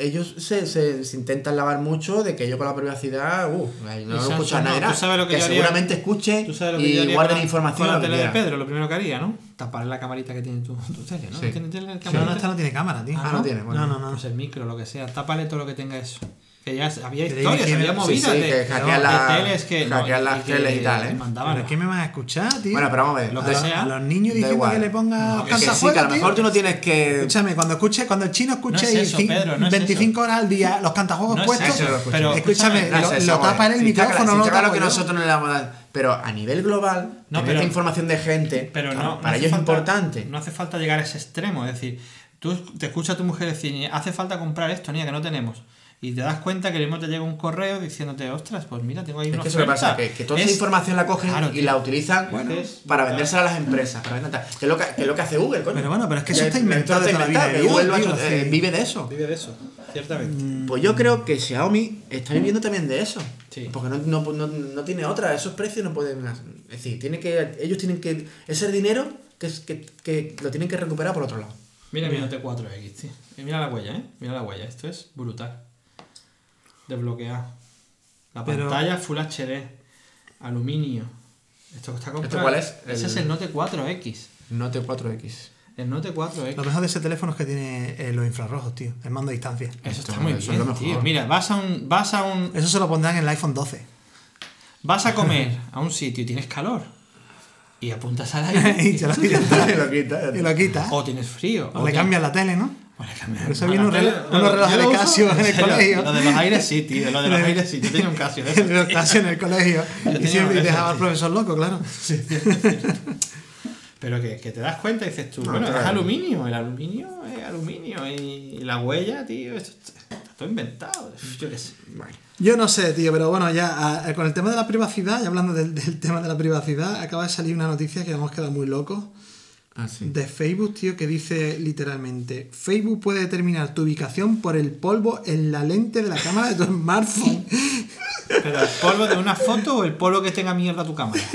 ellos se, se, se intentan lavar mucho de que ellos con la privacidad, uh, no Y lo escucha no, nadie. tú nada, sabes lo que que yo haría- seguramente escuchen ¿Tú sabes lo que yo y haría guarden con la- información. Con la lo que tele de. Pedro, lo primero que haría, ¿no? Tapar la camarita que tiene tu, tu tele, ¿no? Sí. ¿Tiene tele de No, no, esta no tiene cámara, tío. Ah, no tiene, bueno. No, no, no. Pues el micro, lo que sea. Tápale todo lo que tenga eso. Que ya había historias, dime había Sí, movidas sí, de, que la- teles que... no, las que teles y tal, ¿eh? Mandaban ¿Pero qué me vas a escuchar, tío? Bueno, pero vamos a ver. Lo que los- sea. a los niños diciendo igual. que le ponga No, que Que sí, que a lo mejor tío. tú no tienes que. Escúchame, cuando escuche, cuando el chino escuche No es eso, y cin- Pedro, no es 25 horas al día los cantajuegos es puestos, eso, pero escúchame, lo, a tapa en el micrófono, no lo que yo. nosotros no le damos. Pero a nivel global, No, tener pero- información de gente, Pero claro, no, para ellos es importante. No hace falta llegar a ese extremo. Es decir, tú te escucha a tu mujer decir, hace falta comprar esto, niña, que no tenemos. Y te das cuenta que mismo te llega un correo diciéndote, ostras, pues mira, tengo ahí Es una que eso que oferta". pasa, que, que toda Es- esa información la cogen Claro, y tío. la utilizan Bueno, es- para vendérsela a las empresas. Para vender que, es lo que, que es lo que hace Google, coño. Pero bueno, pero es que eso está inventado de toda la vida Google lo ha tío, hecho, eh, vive de eso. Vive de eso, ciertamente. Pues yo creo que Xiaomi está viviendo también de eso. Sí. Porque no, no, no, no tiene otra, esos precios no pueden. Es decir, tiene que, ellos tienen que. Ese dinero que, que, que lo tienen que recuperar por otro lado. Mira mi Note 4X, tío. Y mira la huella, ¿eh? Mira la huella. Esto es brutal. Desbloqueado. La Pero- pantalla Full HD. Aluminio. Esto está comprado. cuál es? Ese El- es el Note 4X. Note 4X. El Note 4X. Lo mejor de ese teléfono es que tiene eh, los infrarrojos, tío. El mando a distancia. Eso está muy eso es bien, lo mejor. tío. Mira, vas a un. Vas a un. Eso se lo pondrán en el iPhone 12. Vas a comer a un sitio y tienes calor. Y apuntas al aire. y, se lo, y ya está. Y lo quita, Y lo quita. o tienes frío. O le te- cambian la tele, ¿no? O le cambian- Por eso unos relojes de Casio en el colegio. Lo de los aires sí, tío. Lo de los aires sí. Yo tenía un Casio de tío. Casio en el colegio. Yo Y siempre dejaba al profesor loco, claro. Pero que, que te das cuenta y dices tú, No, bueno, claro. es aluminio, el aluminio es aluminio y la huella, tío, esto está está todo inventado, yo qué sé. Bueno. Yo no sé, tío, pero bueno, ya a- con el tema de la privacidad, y hablando del, del tema de la privacidad, acaba de salir una noticia que hemos quedado muy locos Ah, sí. de Facebook, tío, que dice literalmente, Facebook puede determinar tu ubicación por el polvo en la lente de la cámara de tu smartphone. Pero el polvo de una foto o el polvo que tenga mierda tu cámara.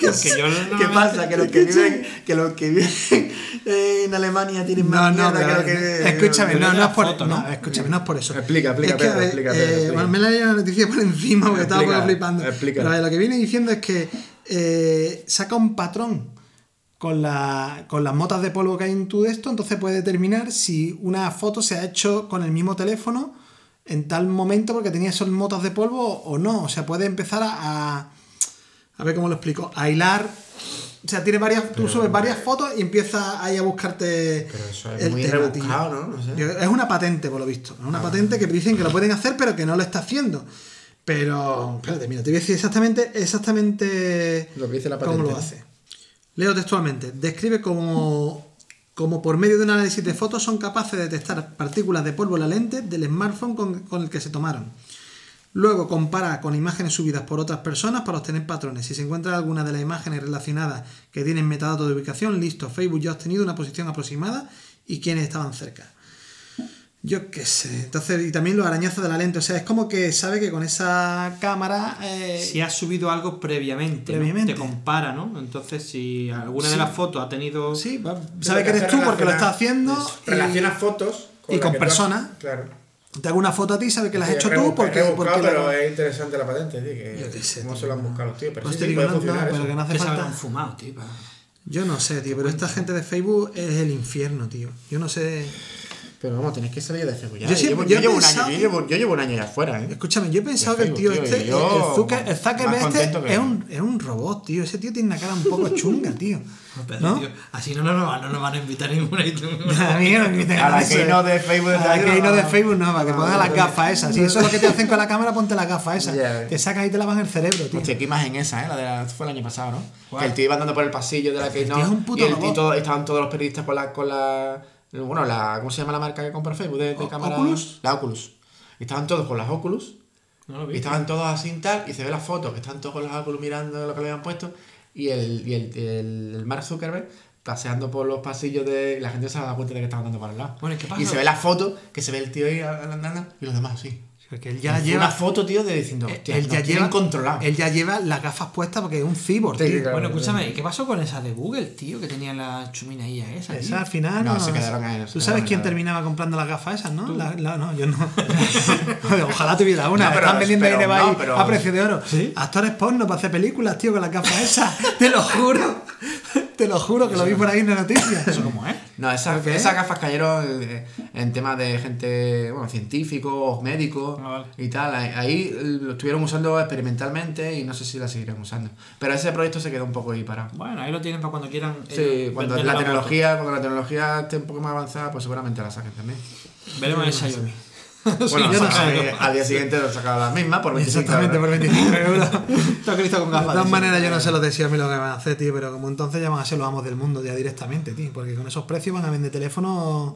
Porque yo no ¿Qué me- pasa? Que los que viven, que los que viven en Alemania tienen más no, mierda que los que escúchame, no, no es por foto, no, escúchame, no es por eso. Explica, explica, Es que, Pedro, explica, eh, Pedro, explica. bueno, me la he leído la noticia por encima porque estaba Explica, flipando. explica. Pero lo que viene diciendo es que eh, saca un patrón con, la, con las motas de polvo que hay en tu esto, entonces puede determinar si una foto se ha hecho con el mismo teléfono en tal momento porque tenía esos motas de polvo o no. O sea, puede empezar a, a, a ver cómo lo explico, a hilar. O sea, tiene varias, tú subes varias fotos y empiezas ahí a buscarte. Pero eso es el muy rebuscado, ¿no? No sé. Es una patente, por lo visto. Es una patente que dicen que lo pueden hacer, pero que no lo está haciendo. Pero, espérate, mira, te voy a decir exactamente, exactamente Lo que dice la cómo patente, lo ¿no? hace. Leo textualmente. Describe como, como por medio de un análisis de fotos son capaces de detectar partículas de polvo en la lente del smartphone con, con el que se tomaron. Luego compara con imágenes subidas por otras personas para obtener patrones. Si se encuentra alguna de las imágenes relacionadas que tienen metadatos de ubicación, listo. Facebook ya ha obtenido una posición aproximada y quienes estaban cerca. Yo qué sé. Entonces, y también los arañazos de la lente. O sea, es como que sabe que con esa cámara. eh, Si has subido algo previamente, ¿no? Previamente. te compara, ¿no? Entonces, si alguna Sí. de las fotos ha tenido... sí, va- sabe que eres tú porque lo estás haciendo. Y- Relaciona fotos y con personas. Claro. Te hago una foto a ti, sabe que la has Sí, hecho tú porque. es rebuscado, porque la- pero es interesante la patente, tío, que Yo qué sé, cómo tío, se lo han buscado los tíos. Pero Pues sí, te digo, no, no, pero que no hace que falta. fumado, tío. Yo no sé, tío, pero esta gente de Facebook es el infierno, tío. Yo no sé. Pero vamos, tenéis que salir de Facebook ya. Yo siempre- llevo, yo llevo un pensado año, yo que- llevo, yo llevo un año ya afuera, ¿eh? Escúchame, yo he pensado que el tío este, tío, y yo el, Zucker, el Zuckerberg este que- es un, es un robot, tío. Ese tío tiene una cara un poco chunga, tío. Pero, ¿No? tío, así no, nos van- no nos van a invitar a ninguna. A mí que no me inviten A la eso. keynote de Facebook A la keynote no. de Facebook no, para que No, pongan no, las no. gafas esas. Si eso es lo que te hacen con la cámara, ponte las gafas esas. Te sacan y te lavan el cerebro, tío. Hostia, qué imagen esa, ¿eh? La de la, fue el año pasado, ¿no? Que el tío iba andando por el pasillo de la que tío es un puto y el tío, todo- estaban todos los periodistas con la, con la. Bueno, la. ¿Cómo se llama la marca que compra Facebook de, cámara? ¿Oculus? La Oculus. Y estaban todos con las Oculus. No lo Y estaban todos así y tal. Y se ve la foto, que están todos con las Oculus mirando lo que le habían puesto. Y el, y el, el, el Mark Zuckerberg paseando por los pasillos de. y La gente se dado cuenta de que estaban andando para el lado. Bueno, ¿y qué pasa? Y se ve la foto, que se ve el tío ahí andando y los demás así. Porque él ya lleva. una foto, tío, de diciendo, hostia, él ya lleva controlado. Él ya lleva las gafas puestas porque es un cyborg, Sí, tío. claro. Bueno, escúchame, ¿y qué pasó con esa de Google, tío? Que tenía la chuminailla esa. tío? Esa al final No, no. se quedaron ahí, se Tú sabes quién terminaba comprando las gafas esas, ¿no? La- la- no, yo no. Ojalá tuviera una. No, pero- Están vendiendo pero ahí no, pero- a precio de oro. ¿Sí? Actores porno para hacer películas, tío, con las gafas esas. Te lo juro. Te lo juro que lo vi por ahí en la noticia. ¿Eso cómo es? No, esas, esas gafas cayeron eh, en temas de gente, bueno, científicos, médicos Ah, vale. y tal. Ahí, lo estuvieron usando experimentalmente y no sé si la seguirán usando. Pero ese proyecto se quedó un poco ahí parado. Bueno, ahí lo tienen para cuando quieran. Sí, cuando la tecnología, cuando la tecnología esté un poco más avanzada, pues seguramente la saquen también. Veremos el Xiaomi. Bueno, no sé. al día siguiente lo sacaban las mismas por 25 Exactamente, por euros. 25 euros. Todo Cristo con De gafas. todas de maneras, yo no sé los de Xiaomi lo que van a hacer, tío, pero como entonces ya van a ser los amos del mundo ya directamente, tío, porque con esos precios van a vender teléfonos.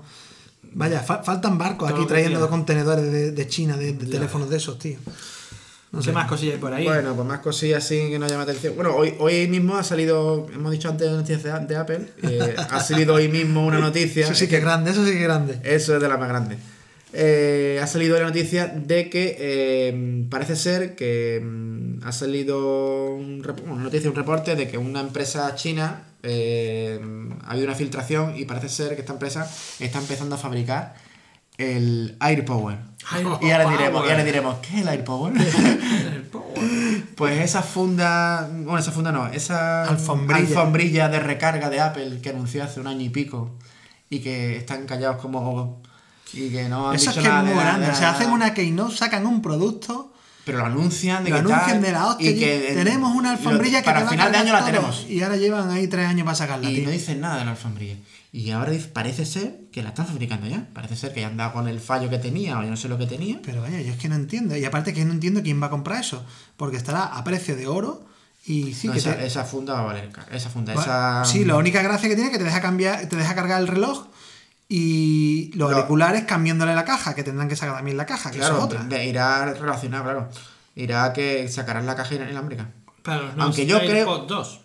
Vaya, fa- faltan barcos Todo aquí trayendo quieran. contenedores de, de China, de, de teléfonos de esos, tío. No ¿Qué sé. más cosillas hay por ahí? Bueno, pues más cosillas así que nos llaman la atención. Bueno, hoy, hoy mismo ha salido, hemos dicho antes de noticias de, Apple, eh, ha salido hoy mismo una noticia. Eso sí que es grande, eso sí que es grande. Eso es de las más grandes. Eh, ha salido la noticia de que eh, parece ser que mm, ha salido un una noticia, un reporte de que una empresa china eh, ha habido una filtración y parece ser que esta empresa está empezando a fabricar el AirPower. Air y ahora Power. diremos, y ahora diremos, ¿qué es el? El Power. Pues esa funda, bueno, esa funda no, esa Alfombrilla. alfombrilla de recarga de Apple que anunció hace un año y pico y que están callados como y que no han Eso es que es muy de grande. nada, O sea, hacen una keynote, sacan un producto, pero lo anuncian de lo que anuncian tal, de la hostia. y que tenemos una lo- alfombrilla que para te va a final de año la tenemos Y ahora llevan ahí tres años para sacarla, y tío. no dicen nada de la alfombrilla y ahora parece ser que la están fabricando ya parece ser que ya han dado con el fallo que tenía o yo no sé lo que tenía Pero vaya, yo es que no entiendo. Y aparte que no entiendo quién va a comprar eso. Porque estará a precio de oro y sí No, que esa, te- esa funda va a valer esa funda esa Sí, la única gracia que tiene es que te deja cambiar, te deja cargar el reloj y los Lo- auriculares cambiándole la caja, que tendrán que sacar también la caja, que claro eso es otra. de- irá relacionado claro irá que sacarán la caja inalámbrica Para los Aunque yo creo- AirPods 2.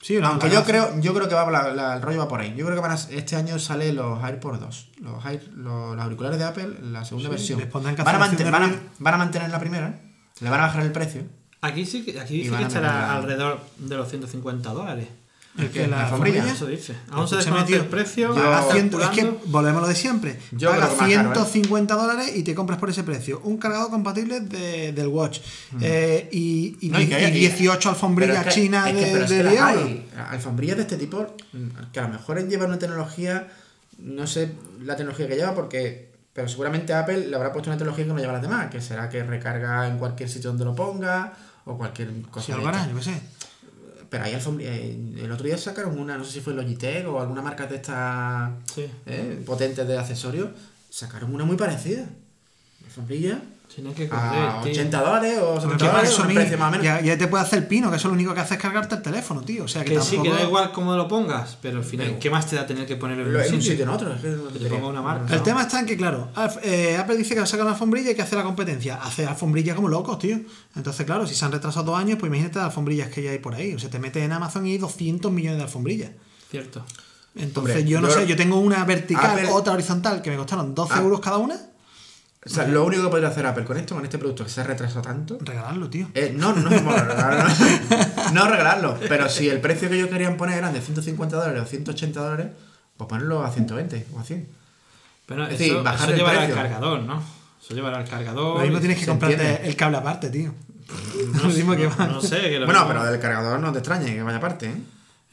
Sí, Aunque yo creo, yo creo que va la- la- el rollo va por ahí. Yo creo que van a- este año sale los AirPods 2. Los, Air- los, los auriculares de Apple, la segunda Sí, versión. Van a, cancelación mante- de van, a, van a mantener la primera, le van a bajar el precio. Aquí sí que, aquí dice que estará alrededor de los 150 dólares. El que ¿La la Eso dice. Aún se desconoce tío, el precio. yo- es que volvemos a lo de siempre. Yo Paga creo que más caro, ¿eh? 150 dólares y te compras por ese precio un cargador compatible de- del Watch eh, y, y, Mm. No, y que- y y- 18 alfombrillas pero es que- chinas es que- de, es de que las 10 hay. euros. Alfombrillas de este tipo, mm, que a lo mejor llevan una tecnología, no sé la tecnología que lleva, porque. Pero seguramente Apple le habrá puesto una tecnología que no lleva las demás, que será que recarga en cualquier sitio donde lo ponga, o cualquier cosa. Si hará, estas. yo qué sé. Pero hay alfombrillas. El otro día sacaron una, no sé si fue Logitech o alguna marca de estas Sí. eh, potentes de accesorios. Sacaron una muy parecida. Alfombrilla Tienes que a tío. 80 dólares o Porque 70 para dólares, eso un mi- precio más o menos. ya, ya te puede hacer pino, que eso lo único que hace es cargarte el teléfono, tío. O sea que, Que sí, tampoco... que da igual cómo lo pongas, pero al final, Pero- ¿qué más te da tener que ponerlo en un sitio? sitio en otro. Es que, te ponga una marca. El No. tema está en que, claro, eh, Apple dice que saca una alfombrilla y que hace la competencia. Hace alfombrilla como locos, tío. Entonces, claro, si se han retrasado dos años, pues imagínate las alfombillas que ya hay por ahí. O sea, te metes en Amazon y hay 200 millones de alfombillas. Cierto. Entonces, Hombre, yo no yo- sé, yo tengo una vertical, Apple- otra horizontal, que me costaron 12 Ah. euros cada una. O sea, lo único que podría hacer Apple con esto, con este producto que se ha retrasado tanto. Regalarlo, tío. eh, no, no, no, bueno, regalarlo, no, no regalarlo. Pero si el precio que ellos querían poner eran de 150 dólares o 180 dólares, pues ponerlo a 120 o a 100. Pero Es eso, decir, bajar eso el llevará precio. al cargador, ¿no? Eso llevará al cargador. Lo mismo tienes que comprarte entiende. el cable aparte, tío. No, Lo mismo que no- va. no sé. que lo Bueno, mismo- pero del cargador no te extrañe que vaya aparte, ¿eh?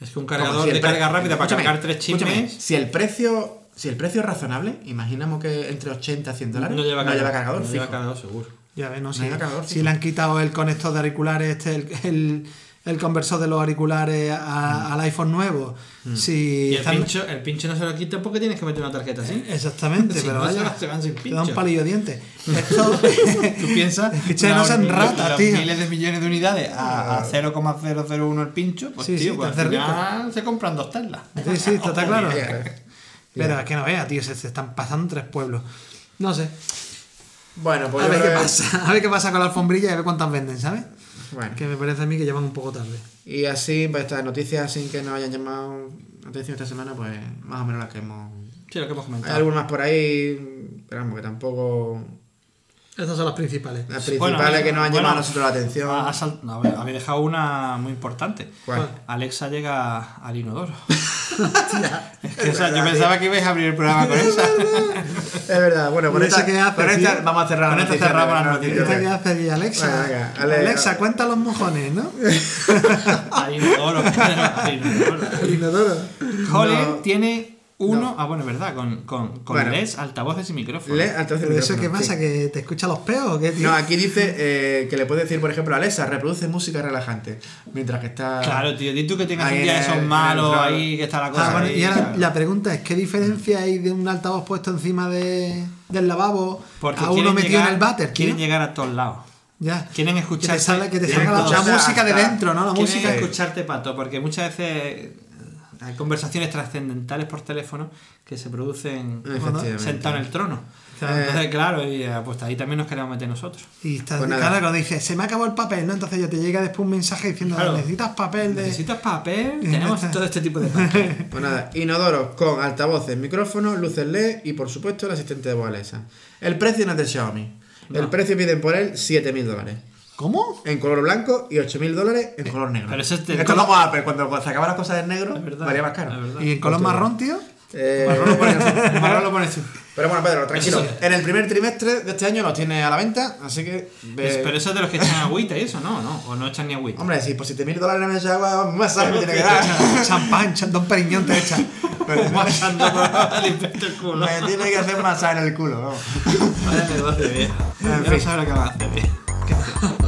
Es que un cargador si el de pre- carga rápida para cargar tres chimes. Si el precio, si el precio es razonable, imaginamos que entre 80 y 100 dólares No lleva cargador, No fijo. lleva cargador seguro. Ya ves, no No sé. cargador, si le han quitado el conector de auriculares, este, el, el, el conversor de los auriculares a- al iPhone nuevo. Si Y el están- pincho, el pincho no se lo quita porque tienes que meter una tarjeta así. Exactamente, Si pero no, vaya. van- se van sin te da un pincho. palillo de dientes. Esto. Tú piensas. Escucha, no sean miles- ratas, los tío. miles de millones de unidades a, a 0,001 el pincho, pues Sí, sí, tío, te pues hace al rico. final se compran dos Teslas. Sí, sí, esto está claro. Pero es que no veas, tío, se, se están pasando tres pueblos. No sé. Bueno, pues A ver qué que- pasa. A ver qué pasa con la alfombrilla y a ver cuántas venden, ¿sabes? Bueno. Que me parece a mí que llevan un poco tarde. Y así, pues estas noticias sin que nos hayan llamado noticias esta semana, pues más o menos las que hemos... Sí, lo que hemos Hay comentado. algunas por ahí, pero vamos, que tampoco... Estas son las principales. Las Bueno, principales que nos han bueno, llamado a nosotros la atención. No, a ver, habéis dejado una muy importante. ¿Cuál? Alexa llega al inodoro. Es que Es esa- yo verdad, pensaba que ibais a abrir el programa con esa. Es verdad, bueno, con ¿Y esta, esa qué hace, con esta tío? vamos a cerrar Con esta cerramos de- las no, noticias. ¿Esta qué hace aquí, Alexa? Bueno, venga, Ale- Alexa, cuenta los mojones, ¿no? Al inodoro. al inodoro. El inodoro. Holly No. tiene uno. Ah, bueno, es verdad, con, con, con Bueno. LEDs, altavoces y micrófonos. Le- altavoces ¿Pero eso qué pasa? sí. ¿Que te escucha los peos o qué, tío? No, aquí dice eh, que le puede decir, por ejemplo, a Alexa, reproduce música relajante. Mientras que está. Claro, tío, di tú que tengas un día de esos malos el- ahí, que está la cosa. Ah, bueno, ahí, y ahora claro. la pregunta es, ¿qué diferencia hay de un altavoz puesto encima de, del lavabo Porque a uno metido llegar- en el váter? tío? Quieren llegar a todos lados. Ya. Quieren Que escuchar. te salga, que te quieren salga la, música de dentro, ¿no? La Quieren música. escucharte, pato, porque muchas veces hay conversaciones trascendentales por teléfono que se producen sentado en el trono. Claro. Entonces, claro, y eh, pues ahí también nos queremos meter nosotros. Y está, Pues nada. claro, cuando dice, se me acabó el papel, ¿no? Entonces ya te llega después un mensaje diciendo, Claro. necesitas papel de... ¿Necesitas papel? Tenemos todo este tipo de papel. Pues nada, inodoros con altavoces, micrófonos, luces LED y por supuesto el asistente de voz Alexa. El precio no es de Xiaomi. El precio piden por él 7.000 dólares. ¿Cómo? En color blanco y 8.000 dólares en color negro. pero eso es de- es como Apple, cuando sacaba las cosas en negro, verdad. valía más caro. ¿Y en color marrón, tío? Eh, Marrón lo pones tú, el marrón lo pones tú. Pero bueno, Pedro, tranquilo. Sí. En el primer trimestre de este año los tiene a la venta, así que. ve- Es- pero eso es de los que echan agüita y eso, ¿no? ¿no? O no echan ni agüita. Hombre, si por 7.000 dólares me echa agua, más sal me tiene que dar. Champán, cha- Don Periñón te echa. Pasando por limpiarte el culo. me tiene que hacer masaje en el culo, vamos. Vaya negocio, viejo. En Ya no fin. sabes lo que van a hacer.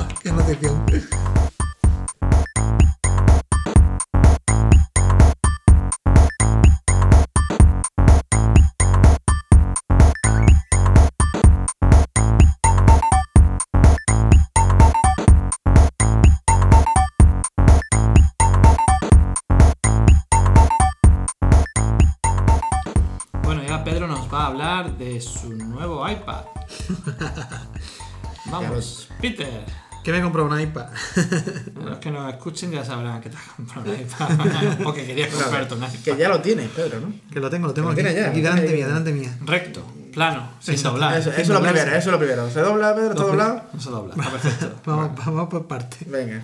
Ya Pedro nos va a hablar de su nuevo iPad. Vamos, Peter. Que me compró una iPad. Los que nos escuchen ya sabrán que te has comprado un iPad. o que querías comprarte un Que iPad. ya lo tienes, Pedro, ¿no? que lo tengo, lo tengo Lo aquí, ya, aquí delante mía, delante mía. Recto, plano, sin Exacto. doblar. Eso, eso es lo primero, eso es lo primero. ¿Se dobla, Pedro? ¿Está doblado? No se dobla, está perfecto. Vamos, vamos por partes. Venga.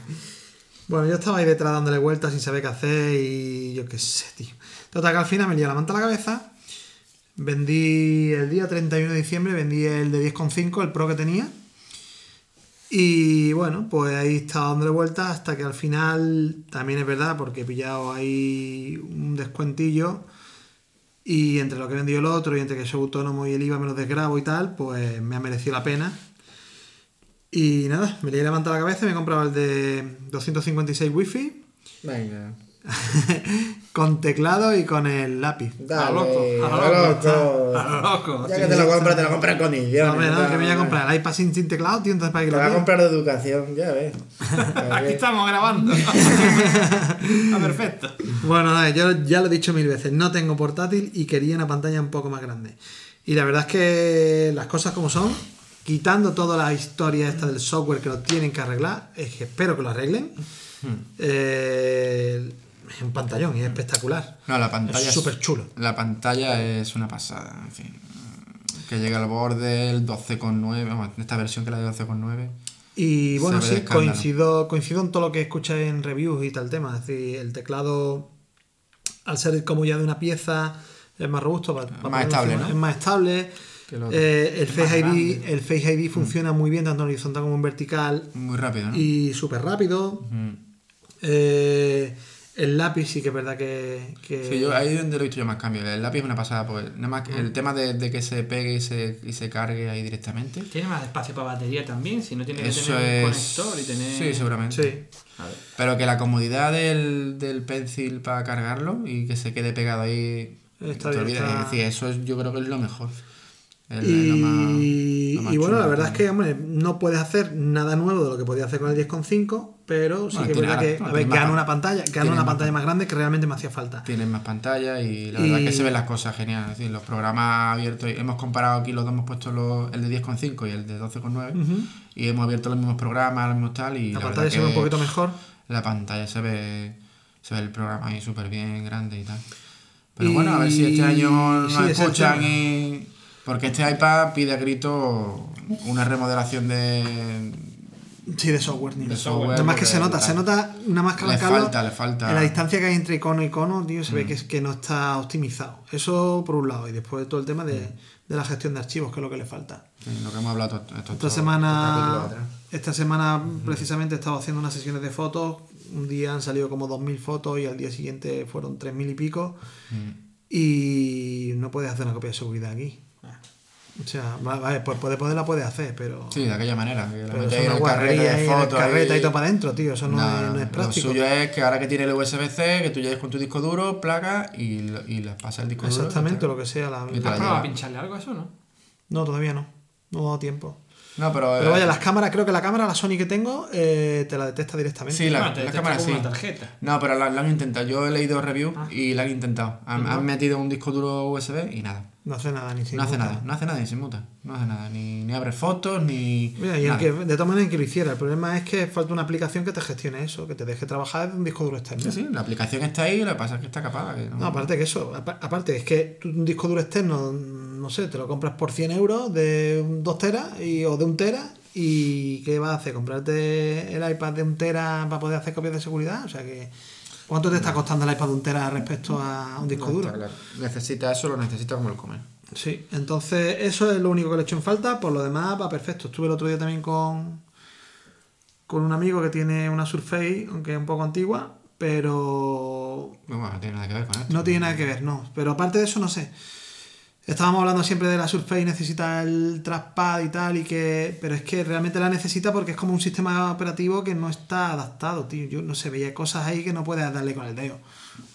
Bueno, yo estaba ahí detrás dándole vueltas sin saber qué hacer y yo qué sé, tío. Total, que al final me lié la manta a la cabeza. Vendí el día 31 de diciembre, vendí el de 10,5, el Pro que tenía. Y bueno, pues ahí estaba dándole vueltas hasta que al final, también es verdad, porque he pillado ahí un descuentillo. Y entre lo que he vendido el otro y entre que soy autónomo y el IVA me lo desgrabo y tal, pues me ha merecido la pena. Y nada, me la manta a la cabeza y me he comprado el de 256 wifi Venga. con teclado y con el lápiz. Dale, A lo loco, a lo a lo loco. A lo loco. Ya que te lo compras, te lo compras con condiciones. Hombre, no, no, que me voy a comprar el iPad sin, sin teclado, tío, entonces para que Te lo va a comprar de educación, ya ves. Aquí estamos grabando. ah, perfecto. Bueno, nada, yo ya lo he dicho mil veces, no tengo portátil y quería una pantalla un poco más grande. Y la verdad es que las cosas como son, quitando toda la historia esta del software que lo tienen que arreglar, es que espero que lo arreglen. Eh, es un pantallón y es espectacular. No, la pantalla Es súper chulo. La pantalla es una pasada, en fin. Que llega al borde el 12,9, vamos, esta versión que la de 12,9. Y bueno, sí, coincido, coincido en todo lo que escuché en reviews y tal tema. Es decir, el teclado, al ser como ya de una pieza, es más robusto. para- para Más estable. Es más estable. Eh, el, Face ID, el Face ID funciona muy bien, tanto en horizontal como en vertical. Muy rápido, ¿no? Y súper rápido. Mm. Eh, el lápiz sí que es verdad que... que- Sí, yo ahí es donde lo he visto yo más cambio. El lápiz es una pasada, pues nada más que el tema de, de que se pegue y se, y se cargue ahí directamente. Tiene más espacio para batería también, si no tiene que Eso tener un conector y tener. Sí, seguramente. Sí. A ver. Pero que la comodidad del, del pencil para cargarlo y que se quede pegado ahí. Está bien, está- Es decir, eso es, yo creo que es lo mejor. Es- es lo más- Y, lo más y bueno, la verdad es que que, hombre, no puedes hacer nada nuevo de lo que podía hacer con el 10.5, pero sí Bueno, que es verdad que, a ver, una pantalla, tiene una más pantalla más grande que realmente me hacía falta. Tienen más pantalla y la Y- verdad que se ven las cosas genial. Es decir, los programas abiertos, hemos comparado aquí los dos, hemos puesto los- el de 10,5 y el de 12,9 Ujú. y hemos abierto los mismos programas, los mismos tal y La la, pantalla se ve un que poquito mejor. La pantalla se ve se ve el programa ahí súper bien, grande y tal. Pero bueno, a ver si este año nos sí, es escuchan y... Porque este iPad pide a grito una remodelación de... Sí, de software, tío. De software, Nada más que se nota, la- se nota nada más que le falta, le falta. Mm. En la distancia que hay entre icono y icono, tío, se ve que, es, que no está optimizado. Eso por un lado. Y después todo el tema de, Mm. de la gestión de archivos, que es lo que le falta. Sí, lo que hemos hablado to- estos Esta semana, esta semana precisamente he estado haciendo unas sesiones de fotos. Un día han salido como 2.000 fotos y al día siguiente fueron 3.000 y pico. Mm. Y no puedes hacer una copia de seguridad aquí. O sea, va- vale, pues puede poderla puede hacer, pero. Sí, de aquella manera. Que la pero eso no ahí de fotos. carrete ahí. y todo para adentro, tío. Eso no, No, es, no es Lo práctico. suyo es que ahora que tiene el USB-C, que tú llegues con tu disco duro, placa y, lo- y le pasas el disco duro. Exactamente, lo que sea. La... ¿Has probado a pincharle algo a eso, no? No, todavía no. No he dado tiempo. No, pero. Pero eh, vaya, las cámaras, creo que la cámara, la Sony que tengo, eh, te la detecta directamente. Sí, la, Ah, te- la cámara sí. una tarjeta. No, pero la, la han intentado. Yo he leído reviews Ah. y la han intentado. Han, han metido un disco duro USB y nada. No hace nada, ni se no hace nada. No hace nada ni se muta. No hace nada. Ni, ni abre fotos, ni. Mira, y nada. aunque, de todas maneras, que lo hiciera. El problema es que falta una aplicación que te gestione eso, que te deje trabajar desde un disco duro externo. Sí, sí, la aplicación está ahí, lo que pasa es que está capada. que no- No, aparte que eso, apa- aparte es que un disco duro externo, no sé, te lo compras por 100 euros de 2 teras y, o de 1 tera y ¿qué vas a hacer? ¿Comprarte el iPad de 1 tera para poder hacer copias de seguridad? O sea que, ¿cuánto te está costando el iPad de 1 tera respecto a un disco No, duro? claro. Necesita eso, lo necesita como el comer. Sí, entonces eso es lo único que le he hecho en falta, por lo demás va perfecto. Estuve el otro día también con, con un amigo que tiene una Surface, aunque es un poco antigua, pero Bueno, no tiene nada que ver con esto. No tiene nada que ver, no. Pero aparte de eso, no sé. Estábamos hablando siempre de la Surface necesita el trackpad y tal, y que. Pero es que realmente la necesita porque es como un sistema operativo que no está adaptado, tío. Yo no sé, veía cosas ahí que no puedes darle con el dedo.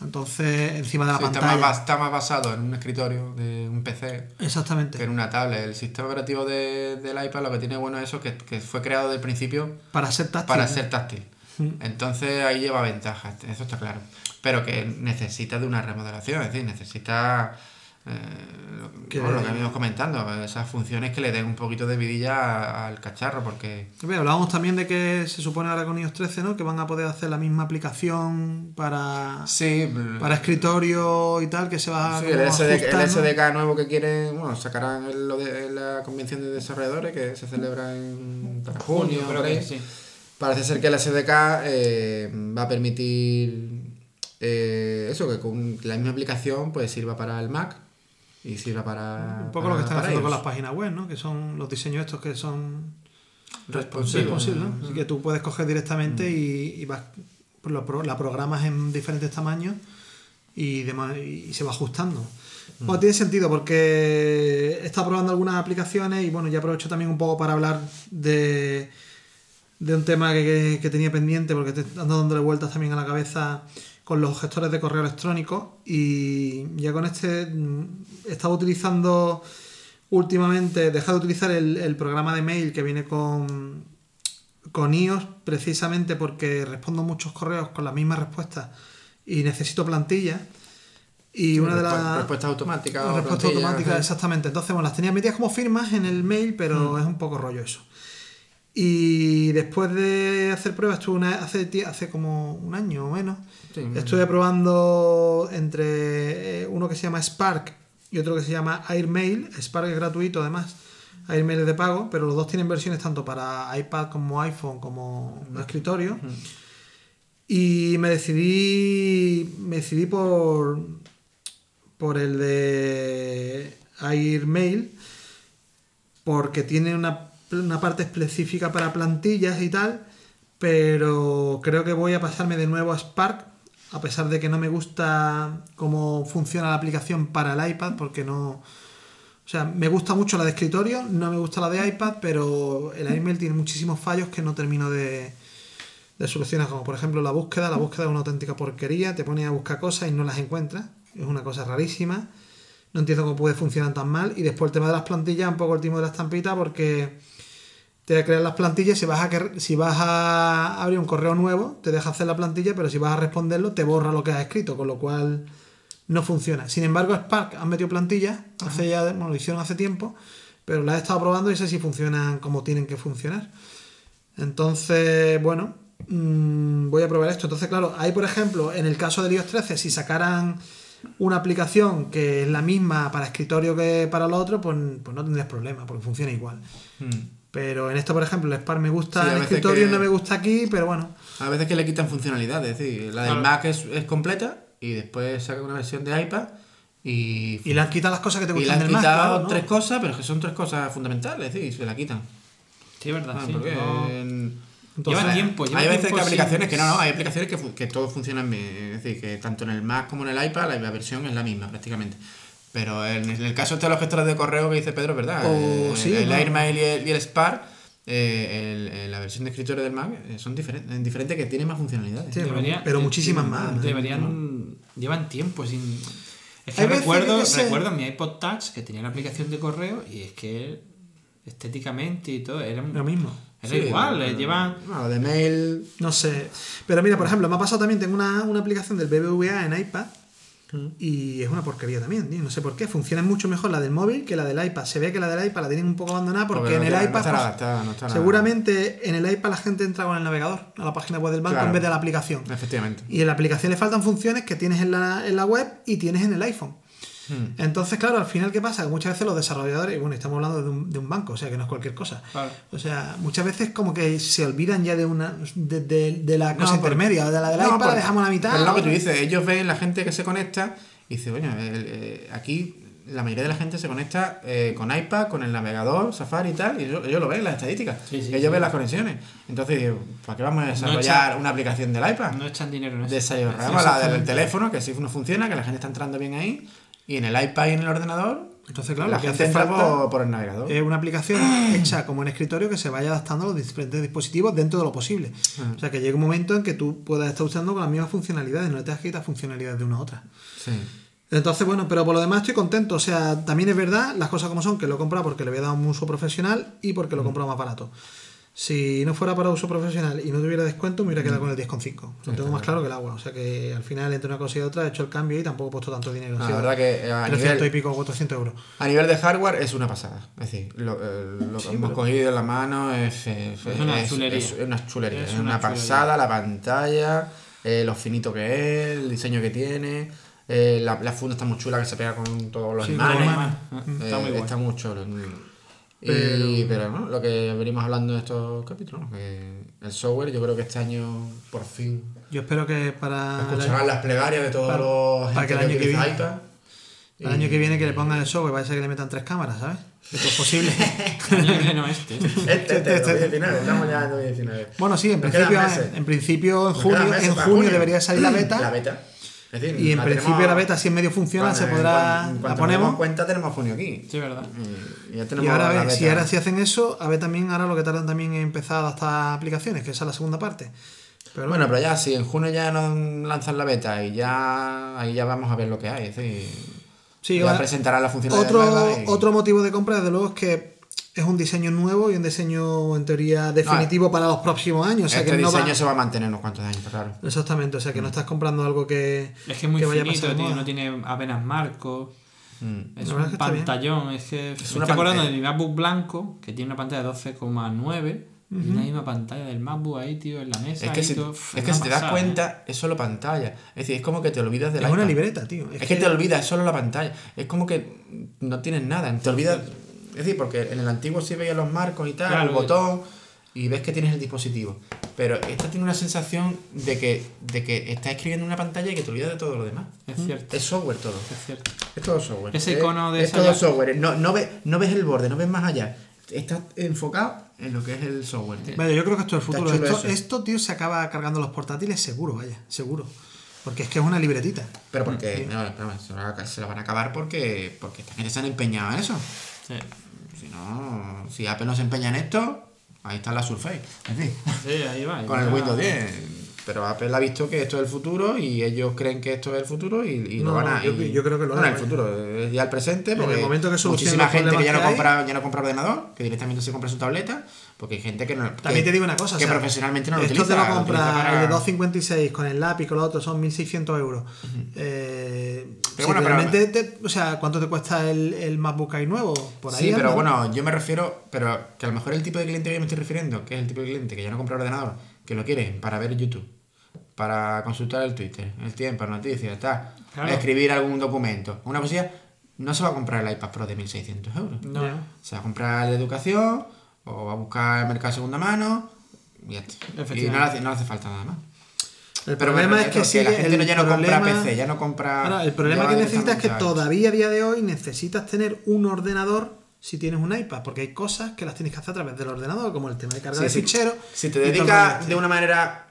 Entonces, encima de la Sí, está, pantalla. más, bas- está más basado en un escritorio de un PC que Exactamente. en una tablet. El sistema operativo de- del iPad lo que tiene bueno es eso, que, que fue creado desde el principio Para ser táctil. para ser táctil. Mm. Entonces ahí lleva ventajas, eso está claro. Pero que necesita de una remodelación, es decir, necesita eh, lo, Que- bueno, lo que venimos comentando, esas funciones que le den un poquito de vidilla al cacharro, porque Hablábamos también de que se supone ahora con iOS 13, ¿no? Que van a poder hacer la misma aplicación para, sí, para escritorio y tal, que se va Sí, el, SD el. SDK nuevo que quieren, bueno, sacarán el- lo de la convención de desarrolladores que se celebra en para junio, creo que sí. Parece ser que el SDK eh, va a permitir eh, eso, que con la misma aplicación pues sirva para el Mac y sirva para. Un poco para- lo que están haciendo con las páginas web, ¿no? Que son los diseños estos que son responsive, ¿no? Así que tú puedes coger directamente Mm. y, y vas, pues lo la programas en diferentes tamaños y, demás, y se va ajustando. Mm. Tiene sentido porque he estado probando algunas aplicaciones y bueno, ya aprovecho también un poco para hablar de, de un tema que, que- que tenía pendiente porque te ando dándole vueltas también a la cabeza con los gestores de correo electrónico y ya con este mm, estaba utilizando últimamente, he dejado de utilizar el, el programa de mail que viene con, con iOS precisamente porque respondo muchos correos con las mismas respuestas y necesito plantilla. Y Sí, una de las respuestas automáticas o respuesta plantillas, automática, ajá. exactamente. Entonces, bueno, las tenía metidas como firmas en el mail, pero es un poco rollo eso. Y después de hacer pruebas, estuve una- hace, hace como un año o menos, Sí, estuve probando entre eh, uno que se llama Spark y otro que se llama Airmail. Spark es gratuito además, Airmail es de pago, pero los dos tienen versiones tanto para iPad como iPhone como escritorio. Y me decidí, me decidí por, por el de Airmail porque tiene una, una parte específica para plantillas y tal, pero creo que voy a pasarme de nuevo a Spark, a pesar de que no me gusta cómo funciona la aplicación para el iPad, porque no... O sea, me gusta mucho la de escritorio, no me gusta la de iPad, pero el iMail tiene muchísimos fallos que no termino de, de solucionar, como por ejemplo la búsqueda. La búsqueda es una auténtica porquería, te pones a buscar cosas y no las encuentras. Es una cosa rarísima. No entiendo cómo puede funcionar tan mal. Y después el tema de las plantillas, un poco el timo de la estampita, porque te crean las plantillas. Si vas, a, si vas a abrir un correo nuevo, te deja hacer la plantilla, pero si vas a responderlo, te borra lo que has escrito, con lo cual no funciona. Sin embargo, Spark han metido plantillas, hace ya, bueno, lo hicieron hace tiempo, pero las he estado probando y sé si funcionan como tienen que funcionar. Entonces, bueno, mm, voy a probar esto. Entonces, claro, hay, por ejemplo, en el caso del iOS 13, si sacaran una aplicación que es la misma para escritorio que para lo otro, pues, pues no tendrías problema, porque funciona igual. Pero en esto, por ejemplo, el Spark me gusta Sí, en veces escritorio, que- no me gusta aquí, pero bueno. A veces que le quitan funcionalidades, es decir, la del Claro. Mac es, es completa y después saca una versión de iPad y, Y le han quitado las cosas que te y le gustan han del Mac, quitado claro, ¿no? tres cosas, pero que son tres cosas fundamentales, es decir, se la quitan. Sí, es verdad. Ah, sí, porque no- en- Entonces, Lleva tiempo, lleva hay veces tiempo que aplicaciones sin- que no, no, hay aplicaciones que, que todo funciona bien. Es decir, que tanto en el Mac como en el iPad la, la versión es la misma prácticamente. Pero en, el caso este de los gestores de correo que dice Pedro, es verdad. O Eh, sí, el ¿no? AirMail y el, y el Spark, eh, el- el- la versión de escritorio del Mac eh, son diferentes, diferentes que tienen más funcionalidades. Sí, Debería- pero muchísimas sí, más. Deberían. Llevan tiempo sin. Es que recuerdo, que recuerdo mi iPod Touch que tenía la aplicación de correo y es que estéticamente y todo era, Lo mismo. era Sí, igual. eh, llevan. Bueno, de mail. No sé. Pero mira, por ejemplo, me ha pasado también, tengo una, una aplicación del BBVA en iPad y es una porquería también, tío. No sé por qué. Funciona mucho mejor la del móvil que la del iPad. Se ve que la del iPad la tienen un poco abandonada porque, en el iPad... no está pues, no está nada- seguramente en el iPad la gente entra con el navegador a la página web del banco Claro. en vez de la aplicación. Efectivamente. Y en la aplicación le faltan funciones que tienes en la, en la web y tienes en el iPhone. Hmm. Entonces, claro, al final, ¿qué pasa? Que muchas veces los desarrolladores, y bueno, estamos hablando de un, de un banco, o sea que no es cualquier cosa. Claro. O sea, muchas veces como que se olvidan ya de una de, de- de la cosa No, por- intermedia, de la del No, iPad la por- dejamos a la mitad. Pero es lo que tú dices, ellos ven la gente que se conecta y dice, bueno, el- eh, aquí la mayoría de la gente se conecta eh, con iPad, con el navegador, Safari y tal, y ellos, ellos lo ven, las estadísticas. Sí, sí, ellos sí. ven las conexiones. Entonces, digo, ¿para qué vamos a desarrollar una aplicación del iPad? No echan dinero en eso. Desarrollamos la del teléfono, que sí no funciona, que la gente está entrando bien ahí, y en el iPad y en el ordenador, Entonces, claro, la que gente hace entra falta por, por el navegador. es una aplicación hecha como en escritorio que se vaya adaptando a los diferentes dispositivos dentro de lo posible. Ah. O sea, que llegue un momento en que tú puedas estar usando con las mismas funcionalidades, no tengas que quitar funcionalidades de una a otra. Sí. Entonces, bueno, pero por lo demás estoy contento. O sea, también es verdad, las cosas como son, que lo he comprado porque le había dado un uso profesional y porque lo he comprado más barato. Si no fuera para uso profesional y no tuviera descuento, me hubiera quedado con el 10,5. Lo tengo más claro que el agua. O sea que al final, entre una cosa y otra, he hecho el cambio y tampoco he puesto tanto dinero. Ha La verdad que eh, a 300 nivel, y pico, 400 euros. A nivel de hardware es una pasada. Es decir, lo, eh, lo que hemos cogido en la mano es, es- Es una es- chulería. es una chulería. Es Es, una una, chulería. pasada, la pantalla, eh, lo finito que es, el diseño que tiene. eh, la, la funda está muy chula que se pega con todos los Sí, imanes. con los imanes. Eh, Está muy está muy chulo. Y- Pero- pero, ¿no? lo que venimos hablando en estos capítulos, el software, yo creo que este año por fin Yo espero que para escucharán las plegarias de todos para- los para que el año que viene- el año que viene que le pongan el software, ser que le metan tres cámaras, ¿sabes? Esto es posible. no este. Este, este, Este, 2019, estamos ya en 2019. bueno, sí, en Nos principio, en principio en Nos junio, en para junio debería salir la beta. La beta. Es decir, Y en la principio tenemos- la beta, si en medio funciona, se podrá. en cuanto la nos ponemos. demos cuenta, tenemos junio aquí. Sí, verdad. Y ya tenemos Y ahora, a la ver, si beta. ahora si hacen eso, a ver también ahora lo que tardan también en empezar a adaptar aplicaciones, que esa es la segunda parte. Pero Bueno, pero ya, si en junio ya nos lanzan la beta y ya ahí ya vamos a ver lo que hay. Es decir, sí, ya ahora- presentará la función otro, otro motivo de compra, desde luego, es que es un diseño nuevo y un diseño en teoría definitivo para los próximos años. O sea este que no diseño va- se va a mantener unos cuantos años, claro. Exactamente, o sea que no estás comprando algo que. Es que es muy vaya a finito, tío. No tiene apenas marcos. Mm. Es un es que pantallón. Es que. me una estoy acordando pantalla. de mi MacBook blanco, que tiene una pantalla de 12,9. Y la misma pantalla del MacBook ahí, tío, en la mesa. Es que, ahí, si, todo. es que si te das pasada, ¿eh? cuenta, es solo pantalla. Es decir, es como que te olvidas de Es la una libreta, tío. Es, que, te olvidas, es solo la pantalla. Es como que no tienes nada. Te olvidas. Es decir, porque en el antiguo sí veías los marcos y tal, Claro, el botón, y ves que tienes el dispositivo. Pero esta tiene una sensación de que, de que estás escribiendo en una pantalla y que te olvidas de todo lo demás. Es cierto. Es software todo. Es cierto. Es todo software. Ese Es- icono de Es esa todo software. No, no, ves, no ves el borde, no ves más allá. Estás enfocado en lo que es el software. tío. Vaya, yo creo que esto es el futuro. Esto, esto, tío, se acaba cargando los portátiles seguro, vaya, seguro. Porque es que es una libretita. Pero porque no, no, se, la, se la van a acabar porque, porque esta gente se han empeñado en eso. Sí. Si no, si Apple no se empeña en esto, ahí está la Surface. En fin, Sí, ahí va. ahí con va. el Windows 10. Pero Apple ha visto que esto es el futuro y ellos creen que esto es el futuro y, y No, lo van a. yo- y- yo creo que lo Bueno, harán, el futuro, es ya el presente. En Porque el momento que muchísima gente que ya no, compra, ya no compra ordenador, que directamente se compra su tableta, porque hay gente que no. También que- te digo una cosa. Que o sea, profesionalmente no lo esto utiliza. te lo compras para- el de 256 con el lápiz, con lo otro, son 1600 euros. Eh, Pero Si bueno, pero- realmente te- o sea, ¿cuánto te cuesta el, el MacBook Air nuevo? Por ahí Sí, pero bueno, yo me refiero, pero que a lo mejor el tipo de cliente que me estoy refiriendo, que es el tipo de cliente que ya no compra ordenador, que lo quiere para ver YouTube, para consultar el Twitter, el tiempo, noticias, Claro. escribir algún documento, una cosilla, no se va a comprar el iPad Pro de 1600 euros. No. Se va a comprar de educación, o va a buscar el mercado de segunda mano, y ya está. Y no le hace, no le hace falta nada más. El Pero problema es que sigue la gente no- ya no compra PC, ya no compra. Ahora, el problema que necesitas es que todavía a día de hoy necesitas tener un ordenador si tienes un iPad, porque hay cosas que las tienes que hacer a través del ordenador, como el tema de carga Sí, de sí. ficheros. Si te dedicas de una manera.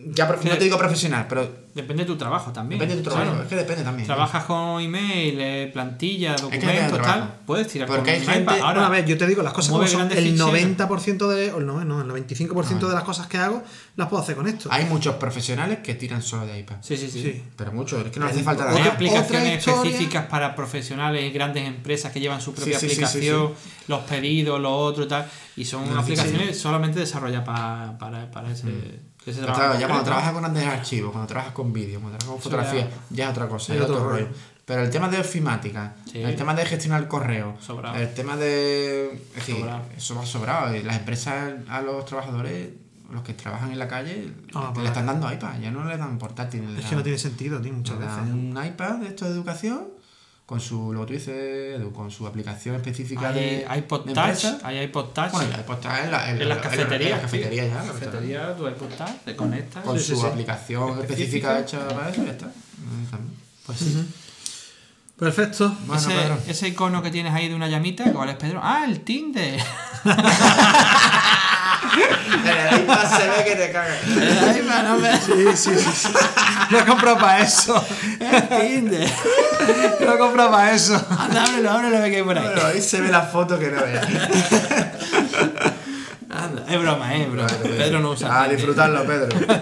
Ya, no te digo profesional, pero Depende de tu trabajo también. depende de tu trabajo. Claro. Es que depende también. Trabajas con email, eh, plantilla, documentos, tal. Puedes tirar Porque con hay gente- iPad. Bueno, Ahora, a ver, yo te digo las cosas como son. El ficheros. 90% de, o el, no, no, el 95% Ah. de las cosas que hago las puedo hacer con esto. Hay muchos profesionales que tiran solo de iPad. Sí, sí, sí. Sí. Pero muchos, es que no hace falta Hay nada. Más. aplicaciones específicas para profesionales y grandes empresas que llevan su propia Sí, sí, aplicación, los pedidos, lo otro y tal. Y son No, aplicaciones solamente desarrolladas para, para, para ese, ese Ya cuando trabajas con grandes archivos, cuando trabajas con vídeo, cuando trabajas con fotografía, ya es otra cosa, Es otro otro rollo. rollo. Pero el tema de ofimática, Sí. el tema de gestionar el correo, Sobrado. el tema de. Es decir, Sobrado. eso va sobrado. Y las empresas a los trabajadores, los que trabajan en la calle, Ah, le están dando iPad, ya no le dan portátil. le Es que no tiene sentido, tío, muchas le veces. dan un iPad de esto de educación con su, lo que tú dices, con su aplicación específica Hay de, iPod de Touch, hay iPod Touch. Bueno, iPod está en, la- en, en las la- cafeterías. En las cafeterías sí. ya. En las cafeterías, tu iPod Touch, te conectas. Con Sí, su sí. aplicación Específica. específica hecha para eso, ya está. También. Pues sí. Perfecto. Bueno, ese, Pedro. ese icono que tienes ahí de una llamita, ¿cuál es Pedro? Ah, el Tinder. El iPad se ve que te cagas. El iPad, no me- Sí, sí, sí. sí. Lo he comprado para eso. El Tinder. Lo he comprado para eso. Anda, ábrelo, ábrelo, que hay por ahí. Bueno, ahí se ve la foto que no veas. Anda, es broma, eh, es broma. Pedro no usa A Tinder. disfrutarlo, Pedro. A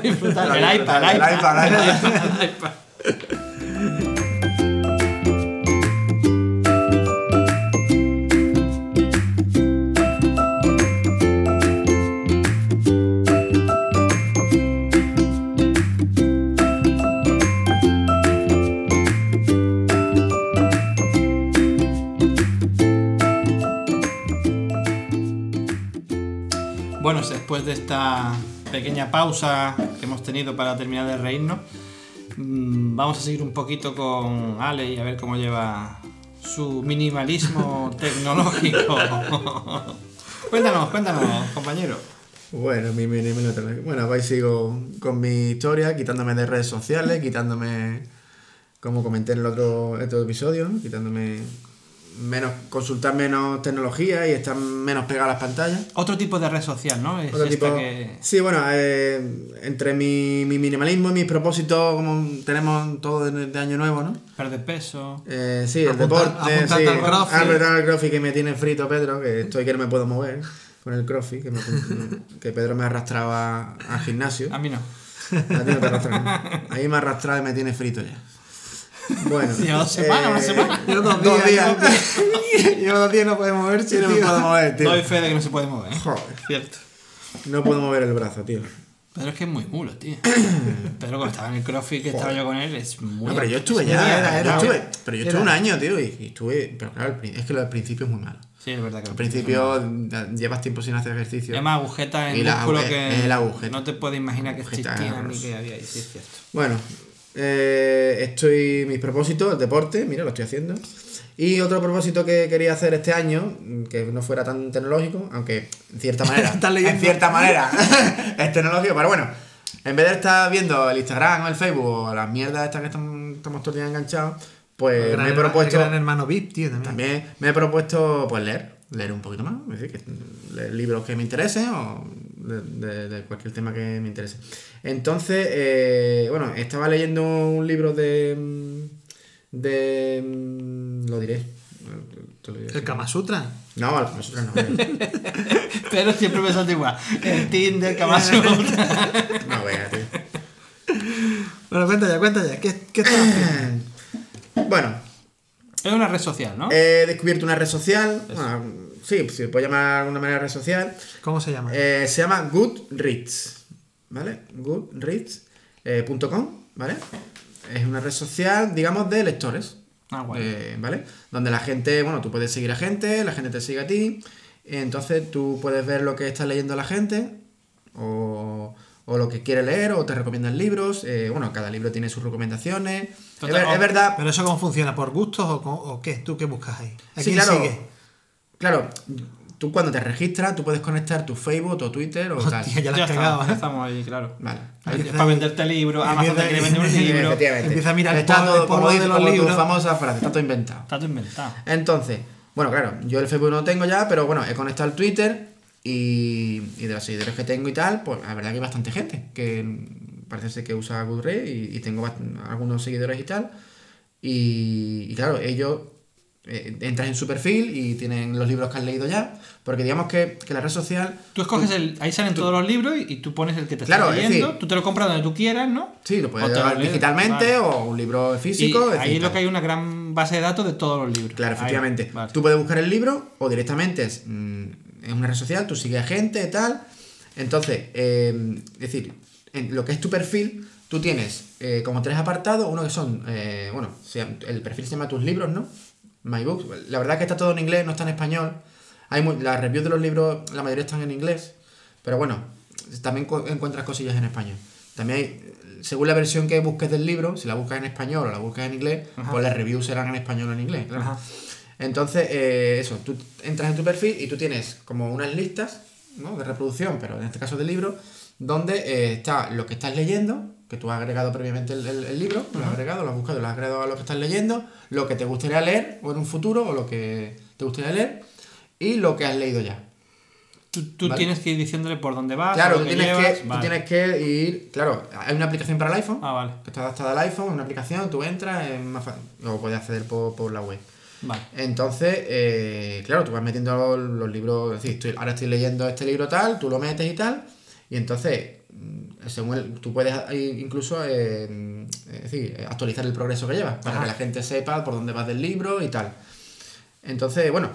El iPad, el disfrutar, iPad. el iPad, el iPad. El iPad. Después de esta pequeña pausa que hemos tenido para terminar de reírnos, mm, vamos a seguir un poquito con Ale y a ver cómo lleva su minimalismo tecnológico. cuéntanos, cuéntanos, compañero. Bueno, mi, mi, mi- mi- bueno, pues sigo con mi historia, quitándome de redes sociales, quitándome, como comenté en el otro, otro episodio, quitándome menos, consultar menos tecnología y estar menos pegado a las pantallas. Otro tipo de red social, ¿no? Es Otro esta tipo- que... Sí, bueno, eh, entre mi, mi minimalismo y mis propósitos, como tenemos todo de, de año nuevo, ¿no? Perder peso. Eh, sí, el Apuntar- deporte, sí, al crossfit. apretar al crossfit que me tiene frito Pedro, que estoy que no me puedo mover con el crossfit, que, me que Pedro me arrastraba al gimnasio. A mí no. A ti no te arrastra, ¿no? Ahí me ha arrastrado y me tiene frito ya. Bueno. Lleva dos semanas, una eh, semana. Llevo dos Dos días. Llevo dos días y no puede moverse, no puedo mover, tío. Doy fe de que no se puede mover. ¿eh? Joder. Cierto. No puedo mover el brazo, tío. Pero es que es muy mulo, tío. Pero cuando estaba en el CrossFit que estaba yo con él, es muy. No, pero yo estuve es ya, era- estuve, pero yo estuve Era. un año, tío, y, y estuve, pero claro, es que lo del principio es muy malo. Sí, es verdad que Al principio llevas tiempo sin hacer ejercicio. Llama agujetas en Y la músculo que el agujeta. no te puedes imaginar que existían ni que había ahí, sí es cierto. Bueno, eh, estoy mis propósitos, el deporte, mira, lo estoy haciendo. Y otro propósito que quería hacer este año, mm, que no fuera tan tecnológico, aunque en cierta manera, en cierta manera es tecnológico, pero bueno, en vez de estar viendo el Instagram o el Facebook o las mierdas estas que estamos, estamos todo el día enganchados, pues gran me he propuesto... El gran hermano VIP, tío, también. También me he propuesto pues leer, leer un poquito más, es decir, que leer libros que me interesen o de, de- de cualquier tema que me interese. Entonces, eh, bueno, estaba leyendo un libro de... mm, de mm, lo diré. te lo diré, El. Kama Sutra. No, el Kama Sutra no. Pero siempre me salta igual. El Tinder, Kama Sutra. No, vea, tío. Bueno, cuenta ya, cuenta ya. ¿Qué, qué estás haciendo? Bueno, Es una red social, ¿no? he descubierto una red social. Bueno, sí, se puede llamar de alguna manera red social. ¿Cómo se llama? Eh, se llama Goodreads, ¿vale? Goodreads.com, ¿vale? Es una red social, digamos, de lectores. Ah, guay. eh, ¿vale? Donde la gente, bueno, tú puedes seguir a gente, la gente te sigue a ti, entonces tú puedes ver lo que está leyendo la gente o, o lo que quiere leer o te recomiendan libros, eh, bueno, cada libro tiene sus recomendaciones. Es, Total, ver- o- es verdad, Pero eso cómo funciona, ¿por gustos o, o qué? ¿Tú qué buscas ahí? ¿A Sí, quién claro. sigue? claro, tú cuando te registras, tú puedes conectar tu Facebook o Twitter o tal. Hostia, ya la ya cagado, ya ¿eh? estamos ahí, claro. Vale. Ahí es para venderte libros, Amazon te quiere vender un libro. efectivamente. Empieza a mirar el está polvo- todo, el polvo como de dice- los como tu libros. famosa frase, está todo inventado. Está todo inventado. Entonces, bueno, claro, yo el Facebook no lo tengo ya, pero bueno, he conectado el Twitter y, y de los seguidores que tengo y tal, pues la verdad que hay bastante gente que parece ser que usa Goodreads y, y tengo algunos seguidores y tal. Y, y claro, ellos eh, entran en su perfil y tienen los libros que han leído ya, porque digamos que, que la red social... Tú escoges el. Ahí salen todos los libros y, y tú pones el que te Claro, está es leyendo. decir- tú te lo compras donde tú quieras, ¿no? Sí, lo puedes llevar digitalmente vale. o un libro físico. Y es ahí decir, lo que hay una gran base de datos de todos los libros. Claro, Ahí, efectivamente. vale. Tú puedes buscar el libro o directamente es, mm, en una red social, tú sigues a gente y tal. Entonces, eh, es decir, en lo que es tu perfil, tú tienes eh, como tres apartados, uno que son, eh, bueno, el perfil se llama tus libros, ¿no? My Books. La verdad que está todo en inglés, no está en español. Hay las reviews de los libros, la mayoría están en inglés. Pero bueno, también encuentras cosillas en español. También hay, según la versión que busques del libro, si la buscas en español o la buscas en inglés, Ajá. pues las reviews serán en español o en inglés. claro. Ajá. Entonces, eh, eso, tú entras en tu perfil y tú tienes como unas listas ¿no? de reproducción, pero en este caso de libro, donde eh, está lo que estás leyendo, que tú has agregado previamente el, el- el libro, lo has agregado, lo has buscado, lo has agregado a lo que estás leyendo, lo que te gustaría leer o en un futuro, o lo que te gustaría leer, y lo que has leído ya. Tú, tú Vale. tienes que ir diciéndole por dónde vas. Claro, tú que tienes, llevas, que, tú tienes que ir. Claro, hay una aplicación para el iPhone Ah, vale. que está adaptada al iPhone, una aplicación, tú entras, es más fácil, o puedes acceder por, por la web. Vale. Entonces, eh, claro, tú vas metiendo los, los libros, es decir, estoy- ahora estoy leyendo este libro tal, tú lo metes y tal, y entonces, mm, según el- tú puedes incluso, eh, es decir, eh, actualizar el progreso que llevas, para Ajá. que la gente sepa por dónde vas del libro y tal. Entonces, bueno,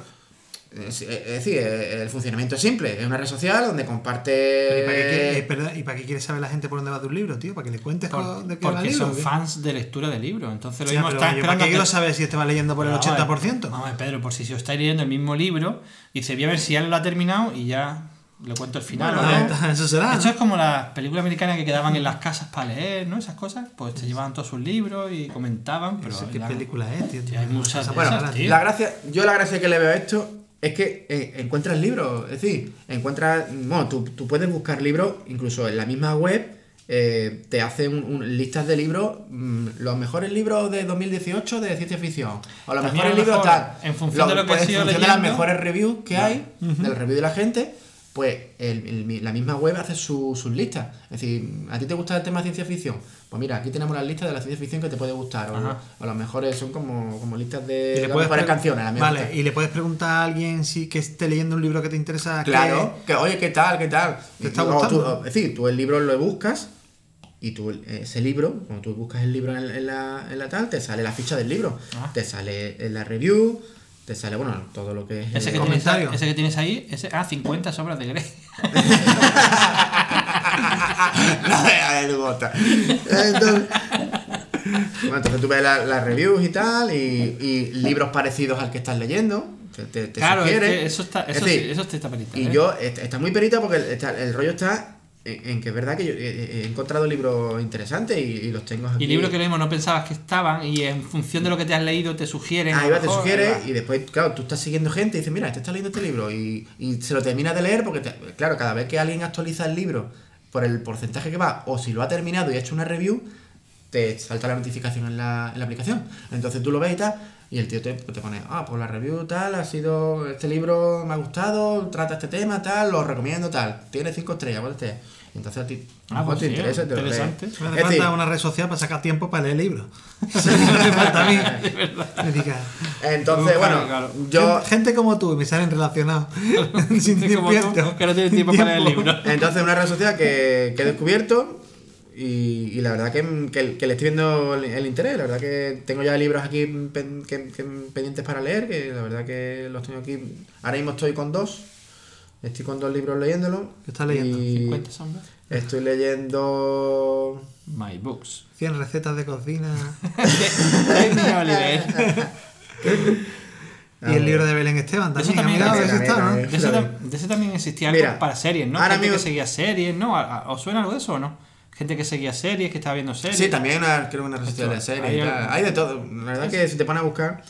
es, es decir, el funcionamiento es simple, es una red social donde comparte... ¿Y para, qué, quiere- eh, perdón, ¿Y para qué quiere saber la gente por dónde va tu libro, tío? ¿Para que le cuentes Por- de qué va el porque libro? son fans de lectura de libros. Entonces lo mismo pero está yo, ¿Para qué quiero saber si este va leyendo por el Vamos a ver, 80%? Vamos a ver, Pedro, por si, si os estáis leyendo el mismo libro, dice, voy a ver si ya lo ha terminado y ya le cuento el final. Bueno, ¿no? eso será. Esto es como las películas americanas que quedaban en las casas para leer, ¿no? Esas cosas. Pues te llevaban todos sus libros y comentaban. Pero qué ya- película es, tío. Tío, hay muchas Bueno, esas, tío. la gracia, yo la gracia que le veo a esto es que eh, encuentras libros, es decir, encuentras, bueno, tú, tú puedes buscar libros, incluso en la misma web, eh, te hace un, un- listas de libros, mm, los mejores libros de 2018 de ciencia ficción, o los También mejores lo libros mejor, tal. en función de lo que pues, has en ido función de las mejores reviews que hay, del review de la gente, pues el- el- la misma web hace su- sus listas. Es decir, ¿a ti te gusta el tema de ciencia ficción? Pues mira, aquí tenemos las listas de la ciencia ficción que te puede gustar. O, Ajá. o las mejores son como, como listas Y de le puedes canciones. Vale, y le puedes preguntar a alguien si que esté leyendo un libro que te interesa. Claro, que oye, ¿qué tal? ¿Qué tal? ¿Te está gustando? tú- es decir, tú el libro lo buscas y tú ese libro, cuando tú buscas el libro en, en la, en la tal, te sale la ficha del libro, Ah. te sale la review, te sale, bueno, todo lo que es... Ese que, tienes, comentario. ese que tienes ahí, ese, ah, 50 sobras de Grey. no veas el bota. Entonces, bueno, entonces tú ves la- las reviews y tal, y, y libros parecidos al que estás leyendo. Te, te- te claro, es sugiere. que eso está, Es eso, decir, sí, eso está perita, Y ¿eh? yo, est- está muy perita porque el, está- el rollo está en, en que es verdad que yo he, he encontrado libros interesantes y, y los tengo aquí. Y libros que lo mismo no pensabas que estaban y en función de lo que te has leído te sugieren. Ahí va, te mejor, sugiere ahí va. y después, claro, tú estás siguiendo gente y dices, mira, este está leyendo este libro y, y se lo termina de leer porque, te- claro, cada vez que alguien actualiza el libro por el porcentaje que va o si lo ha terminado y ha hecho una review, te salta la notificación en la, en la aplicación. Entonces tú lo ves y tal y el tío te, te pone, ah, pues la review tal, ha sido, este libro me ha gustado, trata este tema tal, lo recomiendo tal, tiene cinco estrellas, cuatro estrellas. Entonces a ti lo Ah, pues te sí, interesa, te lo lees. interesante. Me Es hace decir, falta una red social para sacar tiempo para leer libros. Lo que me falta a mí. Me Entonces, bueno, claro. yo... gente, como tú me salen relacionados. Sin tiempo. que no tienes tiempo para leer Tiempo. libros. Entonces, una red social que, que he descubierto y, y la verdad que, que, que le estoy viendo el, el interés. La verdad que tengo ya libros aquí pen- que- que- pendientes para leer, que la verdad que los tengo aquí. Ahora mismo estoy con dos. Estoy con dos libros leyéndolo. ¿Qué estás leyendo? Y 50 sombras. Estoy leyendo. My Books. 100 recetas de cocina. de y el libro de Belén Esteban Eso también. también, ha mirado, también, ese está, ¿no? De ese, tam- de ese también existía algo Mira, para series, ¿no? ahora mismo- que seguía series, ¿no? ¿A- a- ¿Os suena algo de eso o no? Gente que seguía series, que estaba viendo series. Sí, también una, creo que una receta Esto, de series. hay y tal. Hay de todo. La verdad que si te pones a buscar.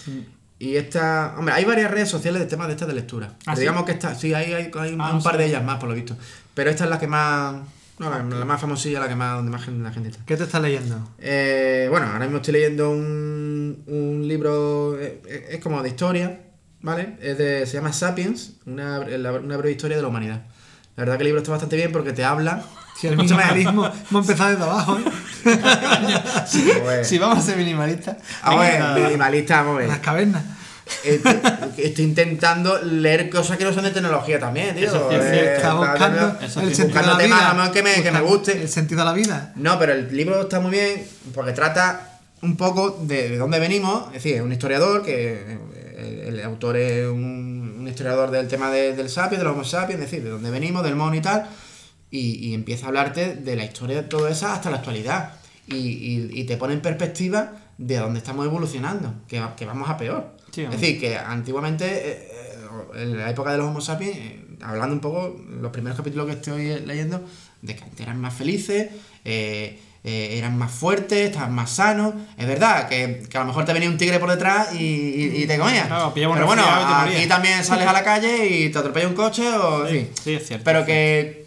Y esta. Hombre, hay varias redes sociales de temas de estas de lectura. ¿Ah, sí? Digamos que esta. Sí, hay, hay, hay un, Ah, un no par de ellas más, por lo visto. Pero esta es la que más. No, la, la más famosilla, la que más. donde más gente- la gente está. ¿Qué te estás leyendo? Eh, bueno, ahora mismo estoy leyendo un, un libro, eh, eh, es como de historia, ¿vale? Es de, se llama Sapiens, una, una breve historia de la humanidad. La verdad que el libro está bastante bien porque te habla... Si el minimalismo, hemos empezado desde abajo, ¿eh? Si vamos a ser minimalistas. a ver, venga. minimalista, vamos a En las ver. cavernas. Estoy, estoy intentando leer cosas que no son de tecnología también, tío. Eso es. Eh, Está buscando eso el sí, sentido de la vida. que me- que me guste. El sentido de la vida. No, pero el libro está muy bien porque trata un poco de, de dónde venimos. Es decir, es un historiador que eh, el, el autor es un, un historiador del tema de- del sapiens, de los homo sapiens, es decir, de dónde venimos, del mono y tal. Y, y empieza a hablarte de la historia de todo eso hasta la actualidad. Y, y- y te pone en perspectiva de dónde estamos evolucionando, que, va- que vamos a peor. Sí, es decir, que antiguamente, eh, eh, en la época de los Homo sapiens, eh, hablando un poco, los primeros capítulos que estoy leyendo, de que antes eran más felices, eh, eh, eran más fuertes, estaban más sanos. Es verdad que, que a lo mejor te venía un tigre por detrás y, y- y te comía. Claro, Pero bueno, y aquí también sales a la calle y te atropella un coche o... fin. Sí, es cierto. Pero que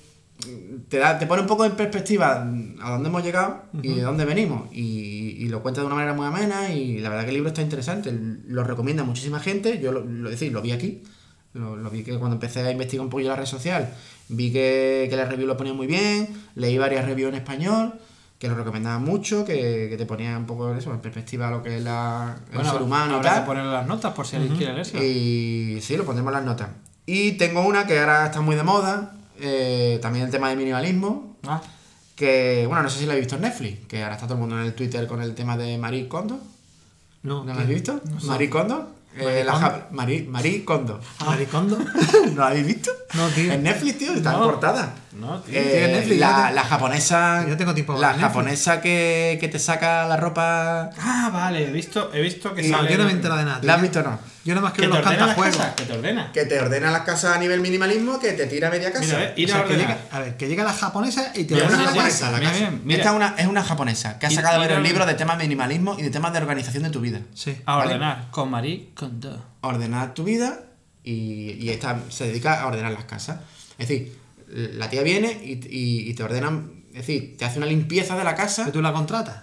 te, da, te pone un poco en perspectiva a dónde hemos llegado y de dónde venimos. Y, y lo cuenta de una manera muy amena y la verdad que el libro está interesante. Lo recomienda muchísima gente. Yo lo, lo, decir, lo vi aquí. Lo, lo vi que cuando empecé a investigar un poquillo la red social, vi que, que la review lo ponía muy bien. Leí varias reviews en español que lo recomendaban mucho, que, que te ponía un poco eso, en perspectiva lo que es la, el Bueno, ser humano y tal. que ponerle las notas por si alguien quiere leerse. Y sí, lo pondremos en las notas. Y tengo una que ahora está muy de moda, eh, también el tema de minimalismo, Ah, que, bueno, no sé si lo habéis visto en Netflix, que ahora está todo el mundo en el Twitter con el tema de Marie Kondo. No, ¿No tío. habéis visto? Marie Kondo. Eh, ¿Marie la Kondo? ja- Marie, Marie Kondo. ¿No lo habéis visto? No, tío. En Netflix, tío, está en No. portada. no, tío. Eh, en Netflix, la, la japonesa. Yo tengo tiempo La Netflix. japonesa que, que te saca la ropa. Ah, vale, he visto, he visto que No, sale. yo no me entero de nada. tío. ¿La has visto o no? Yo nada más Que los ordena las cantajuegos. cosas, que te ordena. Que te ordena las casas a nivel minimalismo, que te tira media casa. Mira, O ir a sea, que llega, a ver, que llega la japonesa y te Mira, ordena sí, la japonesa, casa. la Mira casa. bien, mira. Esta es una, es una japonesa que ha sacado varios libros de temas de minimalismo y de temas de organización de tu vida. Sí. A ¿vale? ordenar. Con Marie Kondo. Ordenar tu vida y, y esta se dedica a ordenar las casas. Es decir, la tía viene y, y- y te ordenan, es decir, te hace una limpieza de la casa. ¿Que tú la contratas?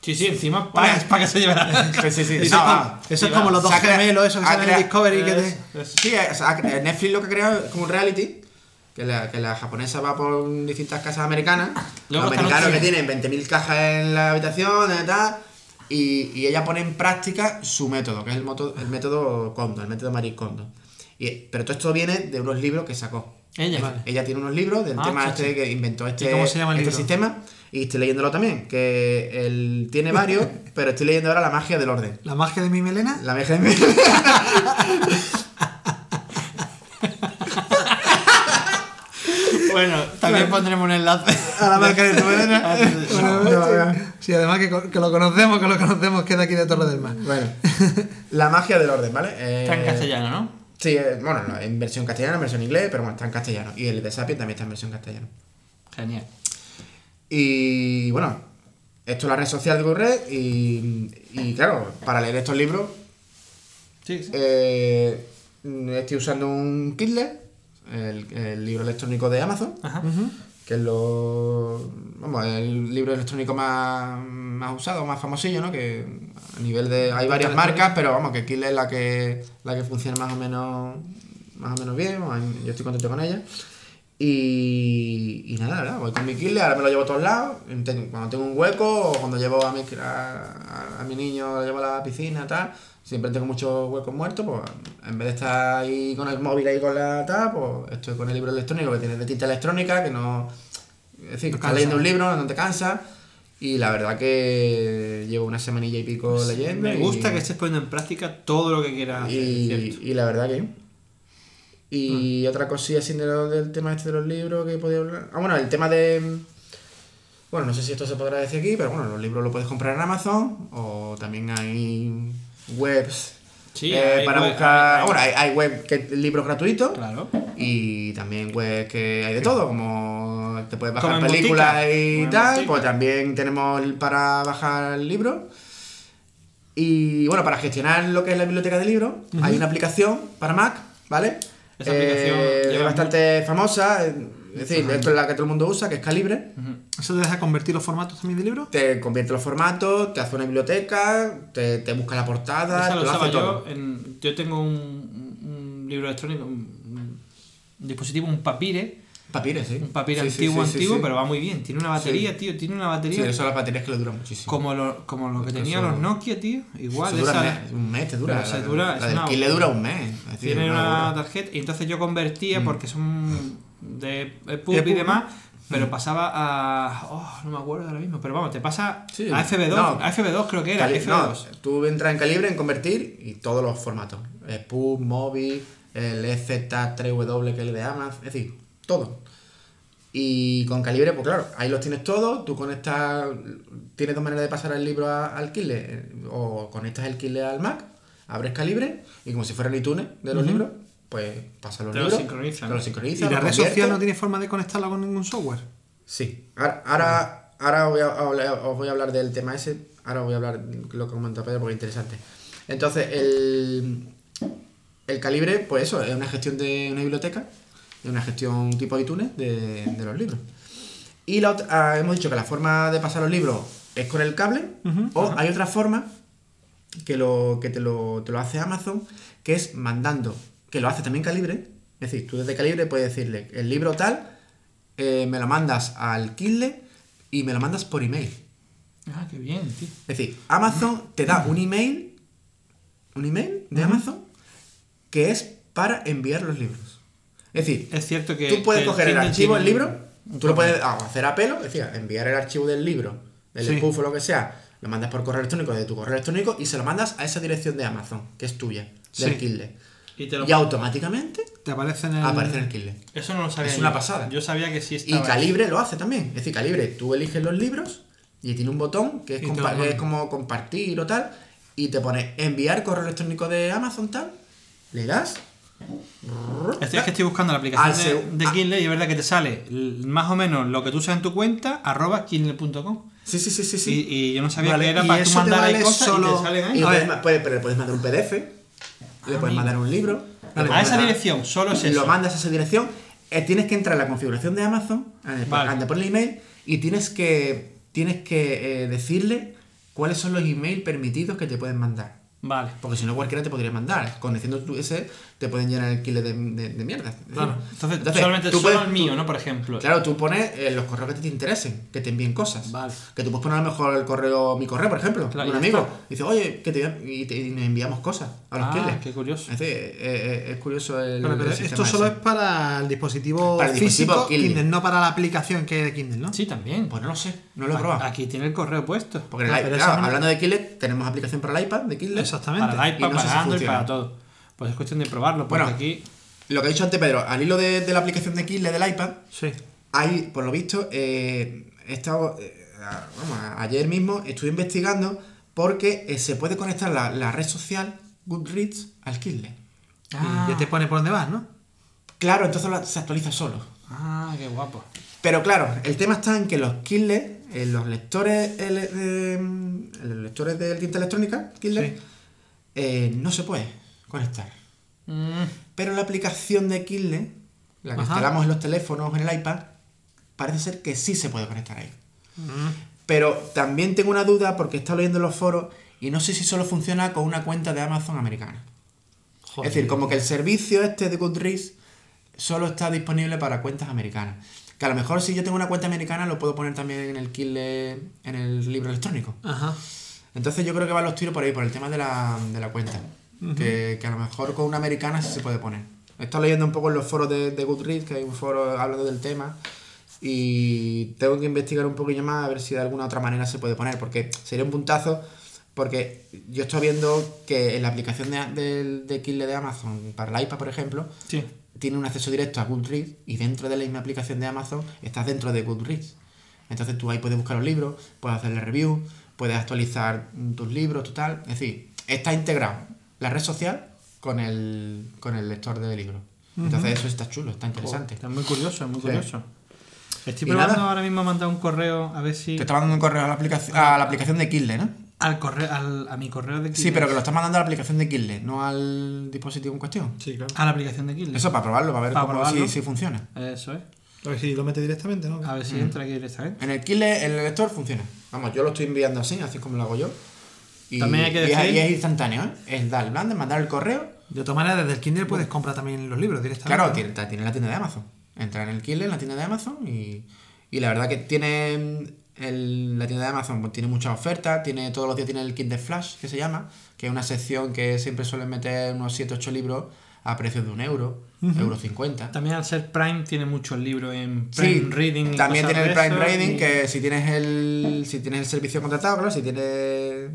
Sí, sí, encima pagas para que se lleve la. Sí, sí, sí. Eso, No, es, como, eso es como los dos crea- gemelos, eso que salen en crea- Discovery. que te... Es- es- Sí, o sea, Netflix lo que ha creado es como un reality. Que la, que la japonesa va por distintas casas americanas. Luego los americanos que tienen 20.000 cajas en la habitación y tal. Y, y ella pone en práctica su método, que es el, moto- el método Kondo, el método Marie Kondo. Y, pero todo esto viene de unos libros que sacó. Ella. Vale. Ella tiene unos libros del Ah, tema sí, este sí. que inventó este, ¿Y cómo se llama el este libro? sistema. Y estoy leyéndolo también, que él tiene varios, pero estoy leyendo ahora La magia del orden. La magia de mi melena. La magia del Bueno, también pondremos un enlace. A la marca de tu melena. Bueno, No, sí, no. sí, además que, que lo conocemos, que lo conocemos, que es de aquí de Torre del Mar. Bueno, la magia del orden, ¿vale? Eh, Está en castellano, ¿no? Sí, eh, bueno, no, en versión castellana, en versión inglés, pero bueno, está en castellano. Y el de Sapien también está en versión castellano. Genial. Y bueno, esto es la red social de Google y, y claro, para leer estos libros Sí, sí. eh, estoy usando un Kindle, el, el libro electrónico de Amazon, Ajá. Que es lo, vamos, el libro electrónico más, más usado, más famosillo, ¿no? Que a nivel de... Hay varias marcas, pero vamos, que Kindle es la que, la que funciona más o menos, más o menos bien, yo estoy contento con ella. Y, y nada, nada, voy con mi Kindle, ahora me lo llevo a todos lados, cuando tengo un hueco o cuando llevo a mi, a, a- a mi niño, lo llevo a la piscina, tal, siempre tengo muchos huecos muertos, pues en vez de estar ahí con el móvil ahí con la tal, pues estoy con el libro electrónico que tiene de tinta electrónica, que no... Es decir, No estás leyendo un libro, no te cansas, y la verdad que llevo una semanilla y pico leyendo. Me y- gusta que estés poniendo en práctica todo lo que quieras hacer, y, ¿cierto? y la verdad que... Y otra cosilla así de lo- del tema este de los libros que podía hablar. Ah, bueno, el tema de. Bueno, no sé si esto se podrá decir aquí, pero bueno, los libros los puedes comprar en Amazon o también hay webs Sí, eh, para web- buscar. hay- hay- Bueno, hay, hay web que libros gratuitos Claro. y también web que hay de todo, como te puedes bajar películas y tal, pues también tenemos para bajar libros. Y bueno, para gestionar lo que es la biblioteca de libros, hay una aplicación para Mac, ¿vale? Esa aplicación Eh, es bastante famosa, es decir, esto es la que todo el mundo usa, que es Calibre. ¿Eso te deja convertir los formatos también de libros? Te convierte los formatos, te hace una biblioteca, te, te busca la portada, Esa lo lo hace yo. todo. En, yo tengo un, un libro electrónico, un, un dispositivo, un papire, Papire, sí. un papire Sí, sí, antiguo, sí, sí, antiguo, sí. pero va muy bien. Tiene una batería, tío, tiene una Sí, batería eso son las baterías que le duran muchísimo. como lo, como lo que Eso- tenían los Nokia, tío. Igual, Eso dura esa- un mes, un mes te dura. pero se la, dura- la es del una- kit le dura un mes. tiene una tarjeta y entonces yo convertía porque son de EPUB y EPUB, demás pero pasaba a oh, no me acuerdo ahora mismo pero vamos te pasa Sí. a FB2 No. a FB2 creo que era Cali- no, FB2 tú entras en Calibre en convertir y todos los formatos. El PUB, móvil, el E EZ3W que es el de Amazon, es decir, todo. Y con Calibre, pues claro, ahí los tienes todos, tú conectas, tienes dos maneras de pasar el libro a- al Kindle, eh, o conectas el Kindle al Mac, abres Calibre y como si fuera el iTunes de los libros, pues pasas los Te lo libros, sincroniza, te ¿no? lo sincroniza, ¿Y la lo red social no tiene forma de conectarla con ningún software? Sí, ahora, ahora, ahora voy a, hablar- os voy a hablar del tema ese, ahora voy a hablar de lo que comentó Pedro porque es interesante. Entonces, el, el calibre, pues eso, es una gestión de una biblioteca, es una gestión tipo iTunes de, de los libros. Y la otra- ah, hemos dicho que la forma de pasar los libros es con el cable, o hay otra forma que, lo, que te, lo, te lo hace Amazon, que es mandando, que lo hace también Calibre. Es decir, tú desde Calibre puedes decirle, el libro tal, eh, me lo mandas al Kindle y me lo mandas por email. ah qué bien tío Es decir, Amazon te da un email, un email de Amazon, que es para enviar los libros. Es decir, es cierto que tú puedes que coger el archivo del libro, tú lo puedes ah, hacer a pelo, es decir, enviar el archivo del libro, del Sí. o lo que sea, lo mandas por correo electrónico de tu correo electrónico y se lo mandas a esa dirección de Amazon, que es tuya, del Sí. Kindle. Y te lo Y automáticamente Te aparece en el... aparece en el Kindle. eso no lo sabía Es yo. una pasada. yo sabía que sí Y estaba Calibre lo hace también. Es decir, Calibre, tú eliges los libros y tiene un botón que es, Y compa- es como compartir o tal. Y te pone enviar correo electrónico de Amazon tal. Le das. Estoy, es que estoy buscando la aplicación de, de ah. Kindle y es verdad que te sale más o menos lo que tú usas en tu cuenta, arroba kindle.com. Sí, sí, sí, sí. sí. Y, y yo no sabía Vale, que era y para tú eso te mandar ahí cosas y solo- te salen ahí. Y puedes, puedes- pero le puedes mandar un PDF, le puedes mandar un libro. le a esa mandar- dirección, solo es eso. Lo mandas a esa dirección. eh, tienes que entrar a la configuración de Amazon, eh, Vale. por el email, y tienes que, tienes que eh, decirle cuáles son los emails permitidos que te pueden mandar. Vale. Porque si no, cualquiera te podría mandar. Conociendo tu ese, te pueden llenar el kilo de, de, de mierda. Claro. Entonces, Entonces, solamente tú solo puedes- el mío, tú- ¿no? Por ejemplo. Claro, tú pones eh, los correos que te interesen, que te envíen cosas. Vale. Que tú puedes poner a lo mejor el correo, mi correo, por ejemplo, Claro, un amigo. Dice, oye, que te, y, te- y nos enviamos cosas a los Ah, Kindle. qué curioso. Es, eh, eh, es curioso el. Pero, pero el esto solo ese. es para el dispositivo Para el dispositivo físico Kindle. Kindle, no para la aplicación que hay de Kindle, ¿no? Sí, también. Pues no lo sé, no lo he Aquí- probado. Aquí tiene el correo puesto. Porque el Ah, claro, eso no- hablando de Kindle, tenemos aplicación para el iPad de Kindle. Exactamente. Para el iPad, Y no para Android, para todo. Pues es cuestión de probarlo, porque Bueno. aquí. Lo que ha dicho antes Pedro, al hilo de, de la aplicación de Kindle del iPad, Sí. hay, por lo visto, eh, he estado, eh, vamos, ayer mismo estuve investigando porque eh, se puede conectar la, la red social Goodreads al Kindle. Ah. Y ya te pone por dónde vas, ¿no? Claro, entonces la- se actualiza solo. Ah, qué guapo. Pero claro, el tema está en que los Kindle, en los lectores, el- eh, los lectores de tinta electrónica, Kindle, Sí. eh, no se puede conectar. Mm, Pero la aplicación de Kindle, la que Ajá. instalamos en los teléfonos, en el iPad, parece ser que sí se puede conectar ahí. Pero también tengo una duda porque he estado leyendo los foros y no sé si solo funciona con una cuenta de Amazon americana. Joder. Es decir, como que el servicio este de Goodreads solo está disponible para cuentas americanas. Que a lo mejor si yo tengo una cuenta americana lo puedo poner también en el Kindle, en el libro electrónico. Ajá. Entonces yo creo que van los tiros por ahí, por el tema de la, de la cuenta. Que, que a lo mejor con una americana sí se puede poner. He estado leyendo un poco en los foros de, de Goodreads, que hay un foro hablando del tema. Y tengo que investigar un poquillo más a ver si de alguna otra manera se puede poner. Porque sería un puntazo. Porque yo estoy viendo que en la aplicación de, del- de Kindle de Amazon para el iPad, por ejemplo, sí. tiene un acceso directo a Goodreads y dentro de la misma aplicación de Amazon estás dentro de Goodreads. Entonces tú ahí puedes buscar los libros, puedes hacerle review, puedes actualizar tus libros, tu tal. Es decir, está integrado la red social con el, con el lector de libros. Entonces eso está chulo, está interesante. Está muy curioso, muy Sí. curioso. Estoy probando nada. ahora mismo a mandar un correo a ver si. Te está mandando un correo a la aplicación, a la aplicación de Kindle, ¿no? Al correo, al, a mi correo de Sí, Kindle. pero que lo estás mandando a la aplicación de Kindle, no al dispositivo en cuestión. Sí, claro. A la aplicación de Kindle. Eso para probarlo, para ver Para cómo, probarlo. si, si funciona. Eso es. A ver si lo mete directamente, ¿no? A ver si entra aquí directamente. En el Kindle, el lector funciona. Vamos, yo lo estoy enviando así, así es como lo hago yo. Y, También hay que decir- y es instantáneo, ¿eh? Es dar el blanco, mandar el correo. De todas maneras, desde el Kindle puedes comprar también los libros directamente. Claro, tiene, tiene la tienda de Amazon. Entra en el Kindle, en la tienda de Amazon y, y la verdad que tiene el- la tienda de Amazon pues, tiene muchas ofertas, tiene, todos los días tiene el Kindle Flash, que se llama, que es una sección que siempre suelen meter unos 7 8 libros a precios de un euro, euro 50. También al ser Prime tiene muchos libros en Sí, Prime Reading. y también tiene el de Prime Reading, y- que si tienes el si tienes el servicio contratado, claro, si tienes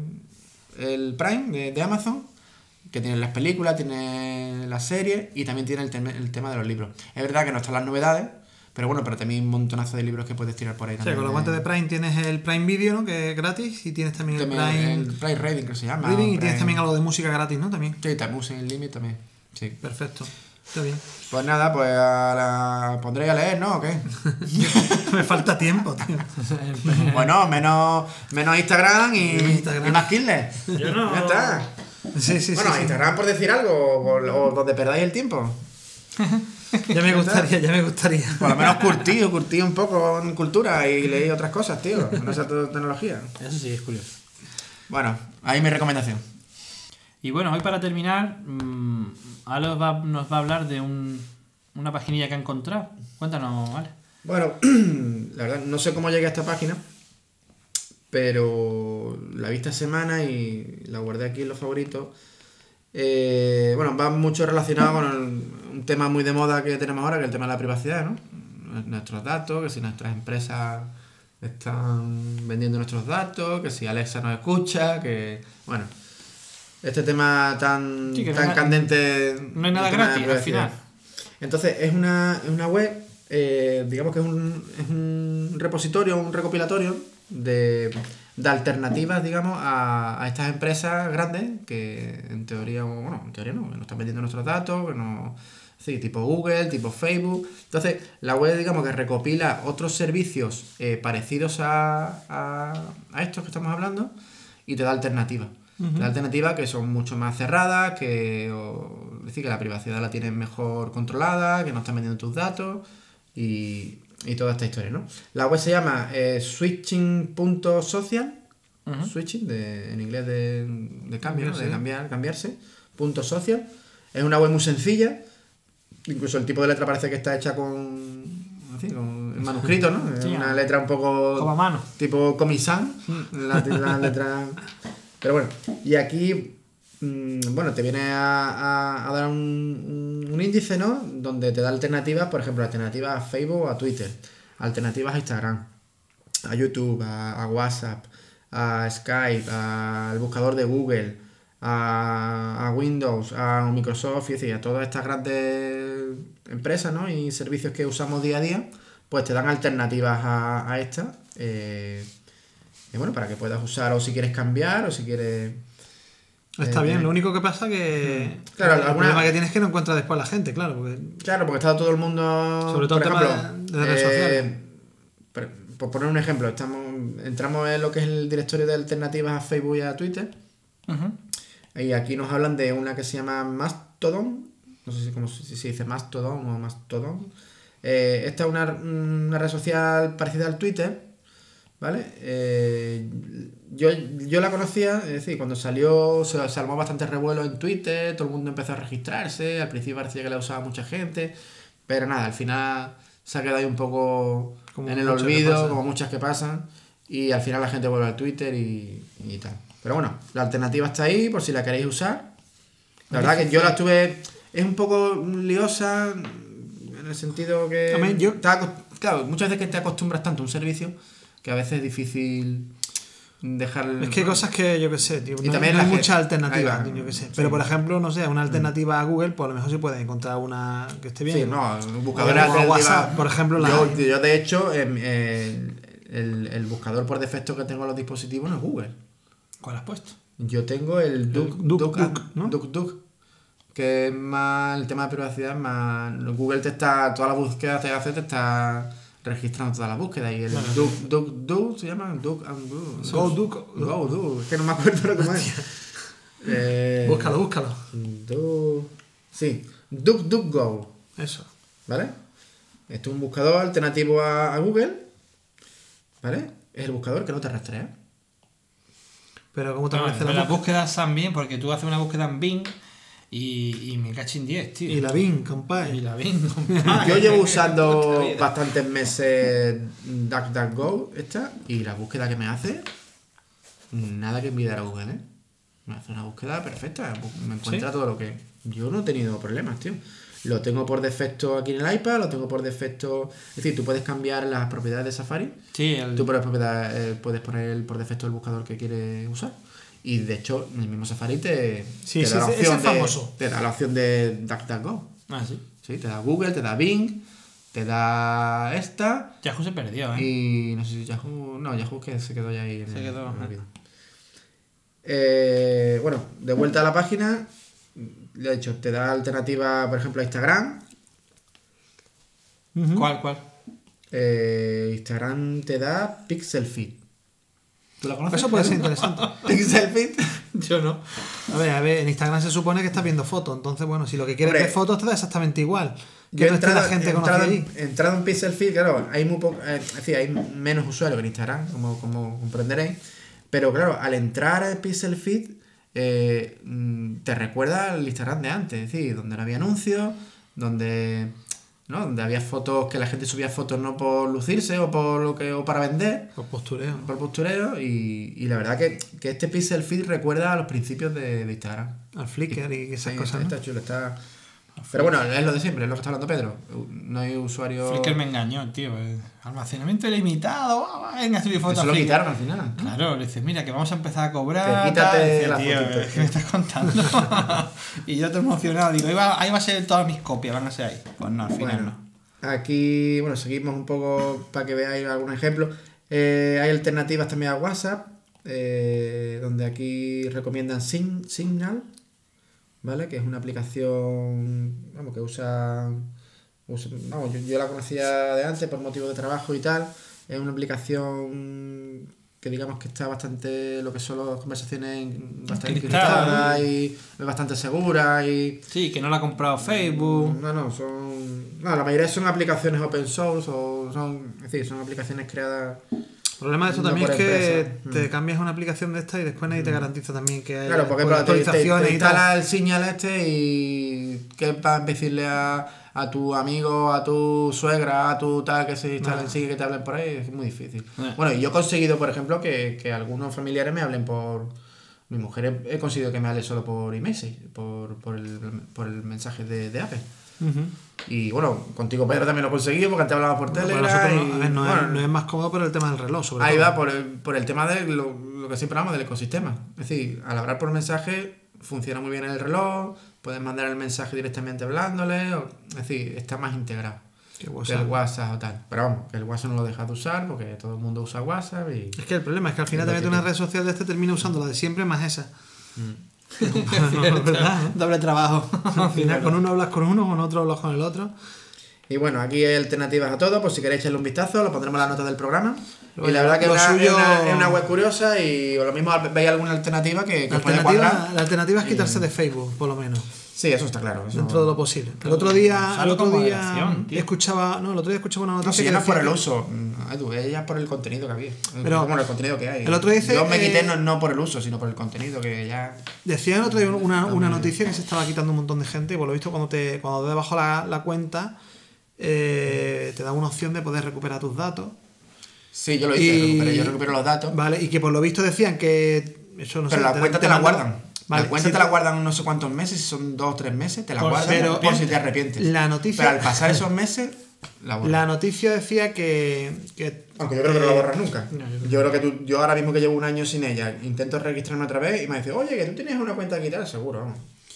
el Prime de, de Amazon, que tiene las películas, tiene las series y también tiene el, tem- el tema de los libros. Es verdad que no están las novedades, pero bueno, pero también hay un montonazo de libros que puedes tirar por ahí también. con los guantes de Prime tienes el Prime Video, ¿no? Que es gratis. Y tienes también, También el Prime el Prime Reading, que se llama. Reading. Y tienes también algo de música gratis, ¿no? También. Sí, también Music Limit también. Sí. Perfecto. Está bien. Pues nada, pues ahora pondré a leer, ¿no? ¿O qué? Me falta tiempo, tío. bueno, menos, menos Instagram y, Menos Instagram. y más Kindle. Yo no- Ya está. Sí, sí, bueno, sí, sí. Instagram por decir algo, o, o donde perdáis el tiempo. Ya me gustaría, ya me gustaría. Por lo menos curtí, curtí un poco en cultura y leí otras cosas, tío. No sea todo tecnología. Eso sí es curioso. Bueno, ahí mi recomendación. Y bueno, hoy para terminar, mm, Os va- nos va a hablar de un, una paginilla que ha encontrado. Cuéntanos, Ale. Bueno, la verdad, no sé cómo llegué a esta página, pero la vi esta semana y la guardé aquí en los favoritos. Eh, bueno, va mucho relacionado con el- un tema muy de moda que tenemos ahora, que es el tema de la privacidad, ¿no? Nuestros datos, que si nuestras empresas están vendiendo nuestros datos, que si Alexa nos escucha, que... Bueno, este tema tan, Sí, que no tan candente... no hay nada gratis, al final. Entonces, es una, es una web, eh, digamos que es un, es un repositorio, un recopilatorio de, de alternativas, digamos, a, a estas empresas grandes que en teoría, bueno, en teoría no, que nos están vendiendo nuestros datos, que no, sí, tipo Google, tipo Facebook. Entonces, la web, digamos, que recopila otros servicios eh, parecidos a, a, a estos que estamos hablando y te da alternativas. Te da alternativas que son mucho más cerradas, que o, es decir, que la privacidad la tienen mejor controlada, que no están vendiendo tus datos y, y toda esta historia, ¿no? La web se llama eh, switching.social, Ujú. switching, de, en inglés de, de cambio, ¿no? de Cambiarse. cambiar, cambiarse, punto social. Es una web muy sencilla, incluso el tipo de letra parece que está hecha con, así, con en manuscrito, ¿no? Sí, una ah. letra un poco Como a mano. tipo comisán, la, la letra... Pero bueno, y aquí, mm, bueno, te viene a, a- dar un, un- índice, ¿no? Donde te da alternativas, por ejemplo, alternativas a Facebook o a Twitter, alternativas a Instagram, a YouTube, a, WhatsApp, a Skype, al buscador de Google, a, Windows, a Microsoft, y a todas estas grandes empresas ¿no? y servicios que usamos día a día, pues te dan alternativas a, a estas. eh, y bueno, para que puedas usar o si quieres cambiar o si quieres... Está Eh, bien, eh. lo único que pasa que. Claro, el alguna- problema que tienes es que no encuentras después la gente, claro. Porque Claro, porque está todo el mundo... Sobre todo por el tema de- de redes eh, sociales. por, poner un ejemplo, estamos entramos en lo que es el directorio de alternativas a Facebook y a Twitter. Y aquí nos hablan de una que se llama Mastodon. No sé si, cómo, se- si se dice Mastodon o Mastodon. Eh, esta es una, una red social parecida al Twitter. ¿Vale? Eh, yo, yo la conocía, es decir, cuando salió se, se armó bastante revuelo en Twitter, todo el mundo empezó a registrarse, al principio parecía que la usaba mucha gente, pero nada, al final se ha quedado ahí un poco Como en el olvido, como muchas que pasan, y al final la gente vuelve al Twitter y, y tal. Pero bueno, la alternativa está ahí por si la queréis usar. La verdad que yo la estuve. Es un poco liosa en el sentido que. Yo- te claro, muchas veces que te acostumbras tanto a un servicio que a veces es difícil. dejar. Es que hay cosas que yo que sé, tío. Y No, también no hay muchas alternativas, yo que sé. Sí. Pero por ejemplo, no sé, una alternativa a Google, pues a lo mejor se puede encontrar una que esté bien. Sí, no, buscador O WhatsApp, por ejemplo, la yo, hay. yo, de hecho, em, el, el- el buscador por defecto que tengo en los dispositivos no es Google. ¿Cuál has puesto? Yo tengo el Duck, Duck Duck, Duck, ¿no? Duck Duck, que es más el tema de privacidad, es más Google te está, todas las búsquedas que hace te está registrando todas las búsquedas y el Duck Duck Duck se llama Duck and Go. Go Duck. Go Duck, es que no me acuerdo lo que es. Eh, Búscalo, búscalo. Duck, sí, Duck Duck Go. Eso. ¿Vale? Esto es un buscador alternativo a, a Google. ¿Vale? Es el buscador que no te rastrea. Pero ¿cómo te No, parece la las búsqueda? búsquedas están bien porque tú haces una búsqueda en Bing y, y me cachin 10, tío. Y la Bing, Y compadre. la Bing. Yo llevo usando bastantes meses DuckDuckGo esta y la búsqueda que me hace, nada que envidiar a Google, ¿eh? Me hace una búsqueda perfecta, me encuentra todo lo que... Yo no he tenido problemas, tío. Lo tengo por defecto aquí en el iPad, lo tengo por defecto... Es decir, tú puedes cambiar las propiedades de Safari Sí, el, Tú por propiedad, eh, puedes poner por defecto el buscador que quieres usar. Y de hecho, el mismo Safari te, Sí, te sí, da la opción de, famoso. te da la opción de DuckDuckGo. Ah, sí. Sí, te da Google, te da Bing, te da esta Yahoo se perdió, ¿eh? y no sé si Yahoo, no, Yahoo que se quedó ya ahí en Se el- quedó, en el. Eh, bueno, de vuelta a la página, le he dicho, te da alternativa, por ejemplo, a Instagram. ¿Cuál, cuál? Eh, Instagram te da Pixel Fit. ¿Tú la conoces? Eso puede ser interesante. Pixel Fit. Yo no. A ver, a ver, en Instagram se supone que estás viendo fotos, entonces bueno, si lo que quieres Hombre, ver fotos te da exactamente igual. Yo Que he no esté la entrado, gente he conocida entrado, allí. he entrado en Pixel Fit, claro, hay muy poco, eh, es decir, hay menos usuarios que en Instagram, como, como comprenderéis. Pero claro, al entrar a Pixel Fit, eh, mm, te recuerda al Instagram de antes, es decir, donde no había anuncios, donde, ¿no? donde había fotos, que la gente subía fotos no por lucirse o por lo que o para vender, Por postureo. por postureo, y, y la verdad que, que este Pixel Fit recuerda a los principios de, de Instagram. Al Flickr y esas Sí, cosas. ¿no? está chulo, está... Pero bueno, es lo de siempre, es lo que está hablando Pedro. No hay usuario... Flickr me engañó, tío. Almacenamiento ilimitado. Venga, subir fotos. Eso lo quitaron al final. Claro, le dices, mira, que vamos a empezar a cobrar. Que quítate. Dice, la tío, fotito. ¿qué me estás contando? y yo te emocionado. Digo, ahí va, ahí va a ser todas mis copias, van a ser ahí. Pues no, al final Bueno, no. aquí, bueno, seguimos un poco para que veáis algún ejemplo. Eh, hay alternativas también a WhatsApp, eh, donde aquí recomiendan Sign- Signal, ¿vale? Que es una aplicación, vamos, que usa, usa- vamos, yo, yo la conocía de antes por motivo de trabajo y tal. Es una aplicación que digamos que está bastante, lo que son las conversaciones bastante Encriptada. encriptadas y es bastante segura y... Sí, que no la ha comprado Facebook. No, no, son. No, la mayoría son aplicaciones open source o son. Es decir, son aplicaciones creadas. El problema de esto No también es que empresa. te cambias una aplicación de esta y después nadie te garantiza también que hay Claro, porque por ejemplo, te, te, te actualizaciones y tal. instala el señal este y. que va a decirle a, a tu amigo, a tu suegra, a tu tal que se instalen, Nada. sigue que te hablen por ahí, es muy difícil. Eh. Bueno, y yo he conseguido, por ejemplo, que, que algunos familiares me hablen por. Mi mujer he, conseguido que me hable solo por iMessage, por, por, el, por el mensaje de, de Apple. Y bueno, contigo Pedro también lo he conseguido porque antes hablaba por Bueno, Telegram. no, no, bueno, es, no es más cómodo por el tema del reloj, sobre Ahí todo. va, por el, por el tema de lo, lo que siempre hablamos del ecosistema. Es decir, al hablar por mensaje funciona muy bien el reloj, puedes mandar el mensaje directamente hablándole, o- es decir, está más integrado Que el WhatsApp o tal. Pero vamos, que el WhatsApp no lo dejas de usar porque todo el mundo usa WhatsApp y... Es que el problema es que al final que una red social de este termina usando la de siempre más esa. es verdad. ¿eh? Doble trabajo. Al final con uno hablas con uno, con otro hablas con el otro. Y bueno, aquí hay alternativas a todo, por si queréis echarle un vistazo, lo pondremos en las notas del programa. Lo- y la verdad que una, suyo- es una- es una web curiosa y o lo mismo veis alguna alternativa que, que La os alternativa, la alternativa es quitarse de Facebook, por lo menos. Sí, eso está claro. eso- Dentro de lo posible. El otro día, el otro día escuchaba, no, el otro día escuchaba una No, noticia si ya no es por el uso, mm, Edu, es ya por el contenido que había. Pero como el contenido que hay. el otro dice, Yo me quité eh, no, no por el uso, sino por el contenido que ya. Decía el otro día una, una noticia que se estaba quitando un montón de gente y por lo visto cuando te cuando te debajo la, la cuenta eh, te da una opción de poder recuperar tus datos. Sí, yo lo hice, Y- recupero- yo recupero los datos. Vale, y que por lo visto decían que eso no pero sé, la cuenta te, la guardan. Vale, la cuenta te la guardan no sé cuántos meses, si son dos o tres meses, te la Por guardan por si te arrepientes. La noticia- Pero al pasar esos meses, la noticia decía que. que Aunque yo creo que no la borras nunca. no, yo creo yo creo que tú, yo ahora mismo que llevo un año sin ella, intento registrarme otra vez y me dice, oye, que tú tienes una cuenta aquí tal, seguro,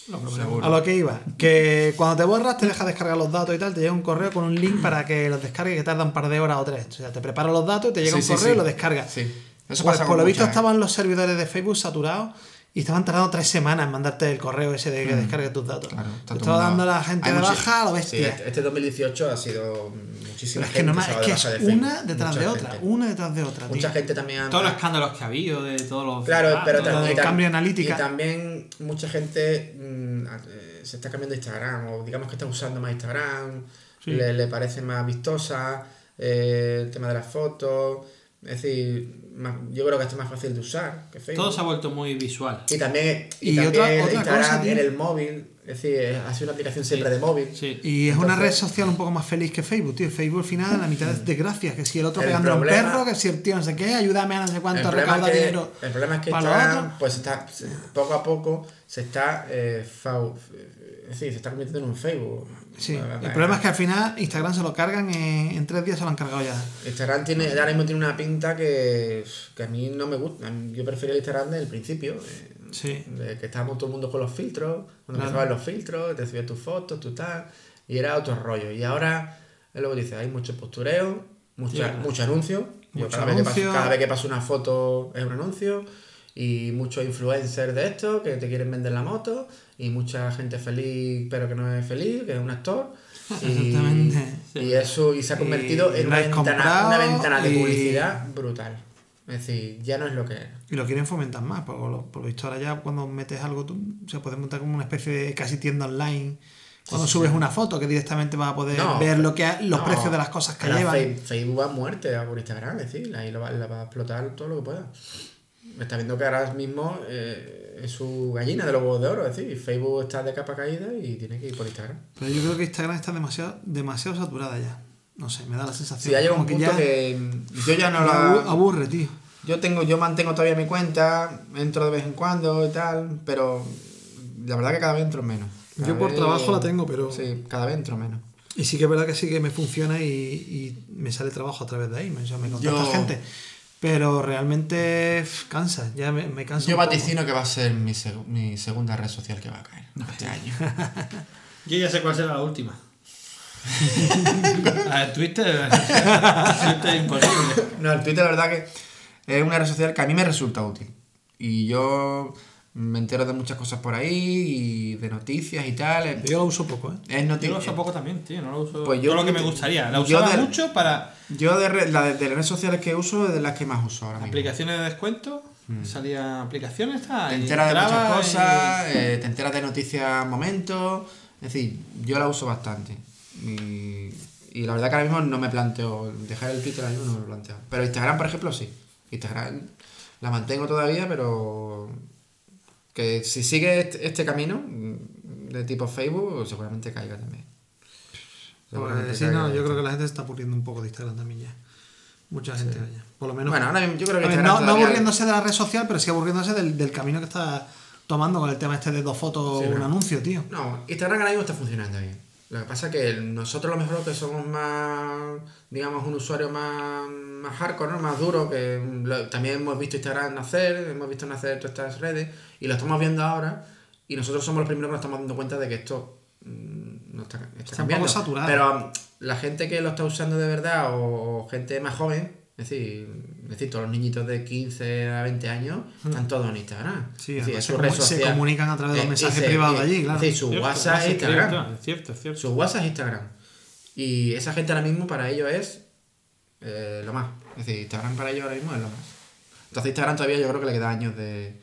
vamos. seguro. A lo que iba, que cuando te borras te deja descargar los datos y tal, te llega un correo con un link para que los descargues que tarda un par de horas o tres. O sea, te prepara los datos y te llega Sí, un sí, correo sí. y lo descargas. Sí. Eso Pues pasa por lo visto ¿eh? estaban los servidores de Facebook saturados y estaban tardando tres semanas en mandarte el correo ese de que descargue tus datos. Mm. Claro, está Te todo estaba dando a la gente Hay de baja a lo Sí, bestia. este, este 2018 ha sido muchísima es que, gente no más, se ha es dado que es baja de Facebook. una detrás Mucha de otra, gente. una detrás de otra. tío. Mucha gente también ha- Todos los escándalos que ha habido de todos los. Claro, ah, pero también, cambio analítica. Y también mucha gente mm, eh, se está cambiando de Instagram, o digamos que está usando más Instagram, Sí. le, le parece más vistosa, eh, el tema de las fotos. Es decir, más- yo creo que esto es más fácil de usar que Facebook. Todo se ha vuelto muy visual. Y también, y Y también otra- otra Instagram cosa, en el móvil, es decir, ha sido una aplicación siempre de móvil. Sí. Y es una red social un poco más feliz que Facebook, tío. Facebook al final la mitad es desgracia, que si el otro El pegando a un perro, que si el tío no sé qué, ayúdame a no sé cuánto, recauda es que, dinero. el problema es que Instagram, pues está, se- poco a poco se está, eh, es decir, se está convirtiendo en un Facebook. Sí, el problema es que al final Instagram se lo cargan en, en tres días, se lo han cargado ya. Instagram tiene, ahora mismo tiene una pinta que, que a mí no me gusta. Yo prefería el Instagram del principio. eh, Sí. de que estábamos todo el mundo con los filtros, cuando Claro. empezaban los filtros, te subías tus fotos, tu tal, y era otro rollo. Y ahora, es lo que dices, hay mucho postureo, mucho, verdad. mucho anuncio. Mucho cada, Vez que paso, cada vez que paso una foto es un anuncio. Y muchos influencers de esto que te quieren vender la moto. Y mucha gente feliz, pero que no es feliz, que es un actor. Y, Exactamente. y eso y se ha convertido Y en una ventana, comprado una ventana de y- publicidad brutal. Es decir, ya no es lo que era. Y lo quieren fomentar más, porque por lo, por lo visto ahora ya cuando metes algo, tú, se puede montar como una especie de casi tienda online. Cuando sí, subes sí. una foto, que directamente vas a poder No, ver lo que ha- los no, precios de las cosas que llevan. Facebook va a muerte por Instagram, es decir, ahí lo va, la va a explotar todo lo que pueda. Está viendo que ahora mismo eh, es su gallina de los huevos de oro, es decir, Facebook está de capa caída y tiene que ir por Instagram. Pero yo creo que Instagram está demasiado, demasiado saturada ya. No sé, me da la sensación. Si ya llega un punto ya que yo ya no me la... aburre, tío. Yo tengo, yo mantengo todavía mi cuenta, entro de vez en cuando y tal, pero la verdad que cada vez entro menos. Cada Yo por vez- trabajo la tengo, pero- Sí, cada vez entro menos. Y sí que es verdad que sí que me funciona y, y me sale trabajo a través de ahí, me, o sea, me contacta Yo- gente. Pero realmente pff, cansa, ya me, me cansa. Yo vaticino que va a ser mi, seg- mi segunda red social que va a caer este año. Yo ya sé cuál será la última. A Twitter. Twitter es imposible. No, el Twitter la verdad que es una red social que a mí me resulta útil. Y yo me entero de muchas cosas por ahí y de noticias y tal. Yo lo uso poco, ¿eh? Es Yo noticia. lo uso poco también, tío. No lo uso Pues yo lo que me gustaría. La yo usaba de- mucho para Yo de, red- la de, de las redes sociales que uso es de las que más uso ahora mismo. aplicaciones de descuento. Salía aplicaciones, tal. Te enteras de muchas y- cosas, eh, te enteras de noticias momentos. Es decir, yo la uso bastante. Y, y la verdad que ahora mismo no me planteo. Dejar el Twitter ahora mismo no me lo planteo. Pero Instagram, por ejemplo, sí. Instagram la mantengo todavía, pero. Que si sigue este, este camino mm, de tipo Facebook, seguramente caiga también. Seguramente Pues sí, caiga. no, yo creo que la gente se está aburriendo un poco de Instagram también ya. Mucha gente, vaya. Por lo menos. Bueno, ahora yo creo que A ver, Instagram no, aburriéndose de la red social, pero sí aburriéndose del, del camino que está tomando con el tema este de dos fotos Sí, un no. anuncio, tío. No, Instagram ahora mismo está funcionando bien. Lo que pasa es que nosotros a lo mejor que somos más, digamos, un usuario más, más hardcore, ¿no? más duro, que lo- también hemos visto Instagram nacer, hemos visto nacer todas estas redes y lo estamos viendo ahora y nosotros somos los primeros que nos estamos dando cuenta de que esto mm, no está, está, Está un cambiando. poco saturado. Pero um, la gente que lo está usando de verdad o, o gente más joven, es decir, es decir, todos los niñitos de 15 a 20 años están todos en Instagram. Sí, es decir, es se se comunican a través de los Eh, privados y- de allí, claro. Es decir, su Cierto, WhatsApp es Instagram. Es cierto, es cierto. Su WhatsApp es Instagram. Y esa gente ahora mismo para ellos es eh, lo más. Es decir, Instagram para ellos ahora mismo es lo más. Entonces Instagram todavía yo creo que le queda años de...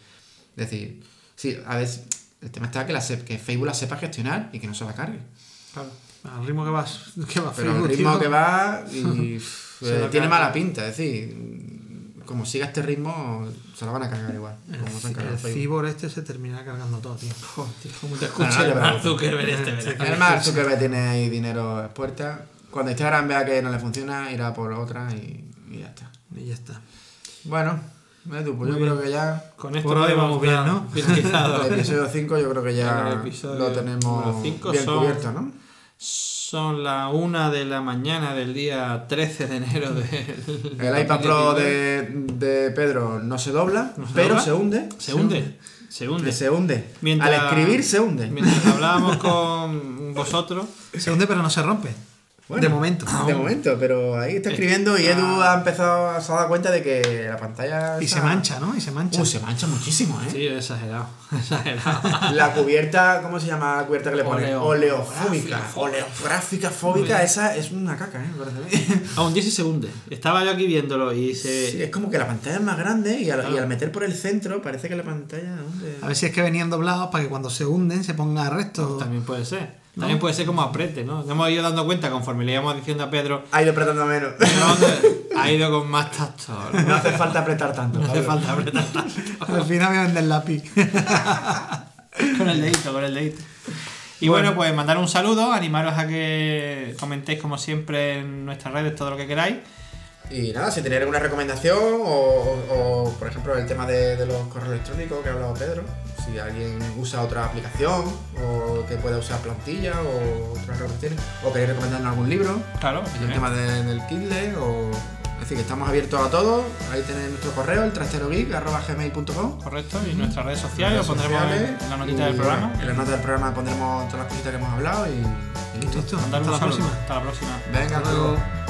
de decir, sí, a ver, el tema está que, la sep- que Facebook la sepa gestionar y que no se la cargue. Claro. Al ritmo que vas, que va Pero el ritmo tío. que va y eh, tiene mala pinta. Es decir, como siga este ritmo, se la van a cargar igual. Como se han El, cargado el cibor este se termina cargando todo, tío. Joder, como te no te el Mark. Zuckerberg este verano. Además, Zuckerberg tiene ahí dinero a puertas. Cuando Instagram vea que no le funciona, irá por otra y, y ya está. Y ya está. Bueno, pues yo creo que ya Con esto Por hoy vamos bien, ¿no? el episodio 5 yo creo que El ya lo tenemos número cinco bien son- cubierto, ¿no? Son las 1 de la mañana del día 13 de enero del. El iPad Pro de, de Pedro no se dobla, ¿No se pero dobla? se hunde. Se hunde. Se hunde. Se hunde. Mientras- Al escribir se hunde. Mientras hablábamos con vosotros. Se hunde pero no se rompe. Bueno, de momento. De momento, pero ahí está escribiendo y Edu ha empezado, se ha dado cuenta de que la pantalla. Y está- se mancha, ¿no? Y se mancha. Uh, se mancha muchísimo, ¿eh? Sí, exagerado. Exagerado. La cubierta, ¿cómo se llama la cubierta que le ponen? Oleo- Oleofóbica. Oleográfica fóbica, esa es una caca, ¿eh? A un 10 se hunde. Estaba yo aquí viéndolo y se. Sí, es como que la pantalla es más grande y al, y Claro. al meter por el centro parece que la pantalla. ¿dónde? A ver si es que venían doblados para que cuando se hunden se ponga recto. También puede ser. También puede ser como aprete, ¿no? Nos hemos ido dando cuenta conforme le íbamos diciendo a Pedro. Ha ido apretando menos. ¿no? Ha ido con más tacto. ¿no? No hace falta apretar tanto. No hace falta apretar tanto. Al final voy a vender lápiz. Con el dedito, con el dedito. Y bueno, pues mandar un saludo, animaros a que comentéis como siempre en nuestras redes todo lo que queráis. Y nada, si tenéis alguna recomendación o, o, por ejemplo el tema de, de los correos electrónicos que ha hablado Pedro, si alguien usa otra aplicación o que pueda usar plantilla o otras recomendaciones, o queréis recomendarnos algún libro, Claro, el tema de- del Kindle o... Es decir, que estamos abiertos a todo. Ahí tenéis nuestro correo, el trasterogeek.gmail.com correcto. Y nuestras redes sociales redes pondremos sociales, en la notita y, del programa. En la nota del programa pondremos todas las cositas que hemos hablado y, y listo. Listo. Hasta la saludo. próxima. Hasta la próxima. Venga, Hasta luego. luego.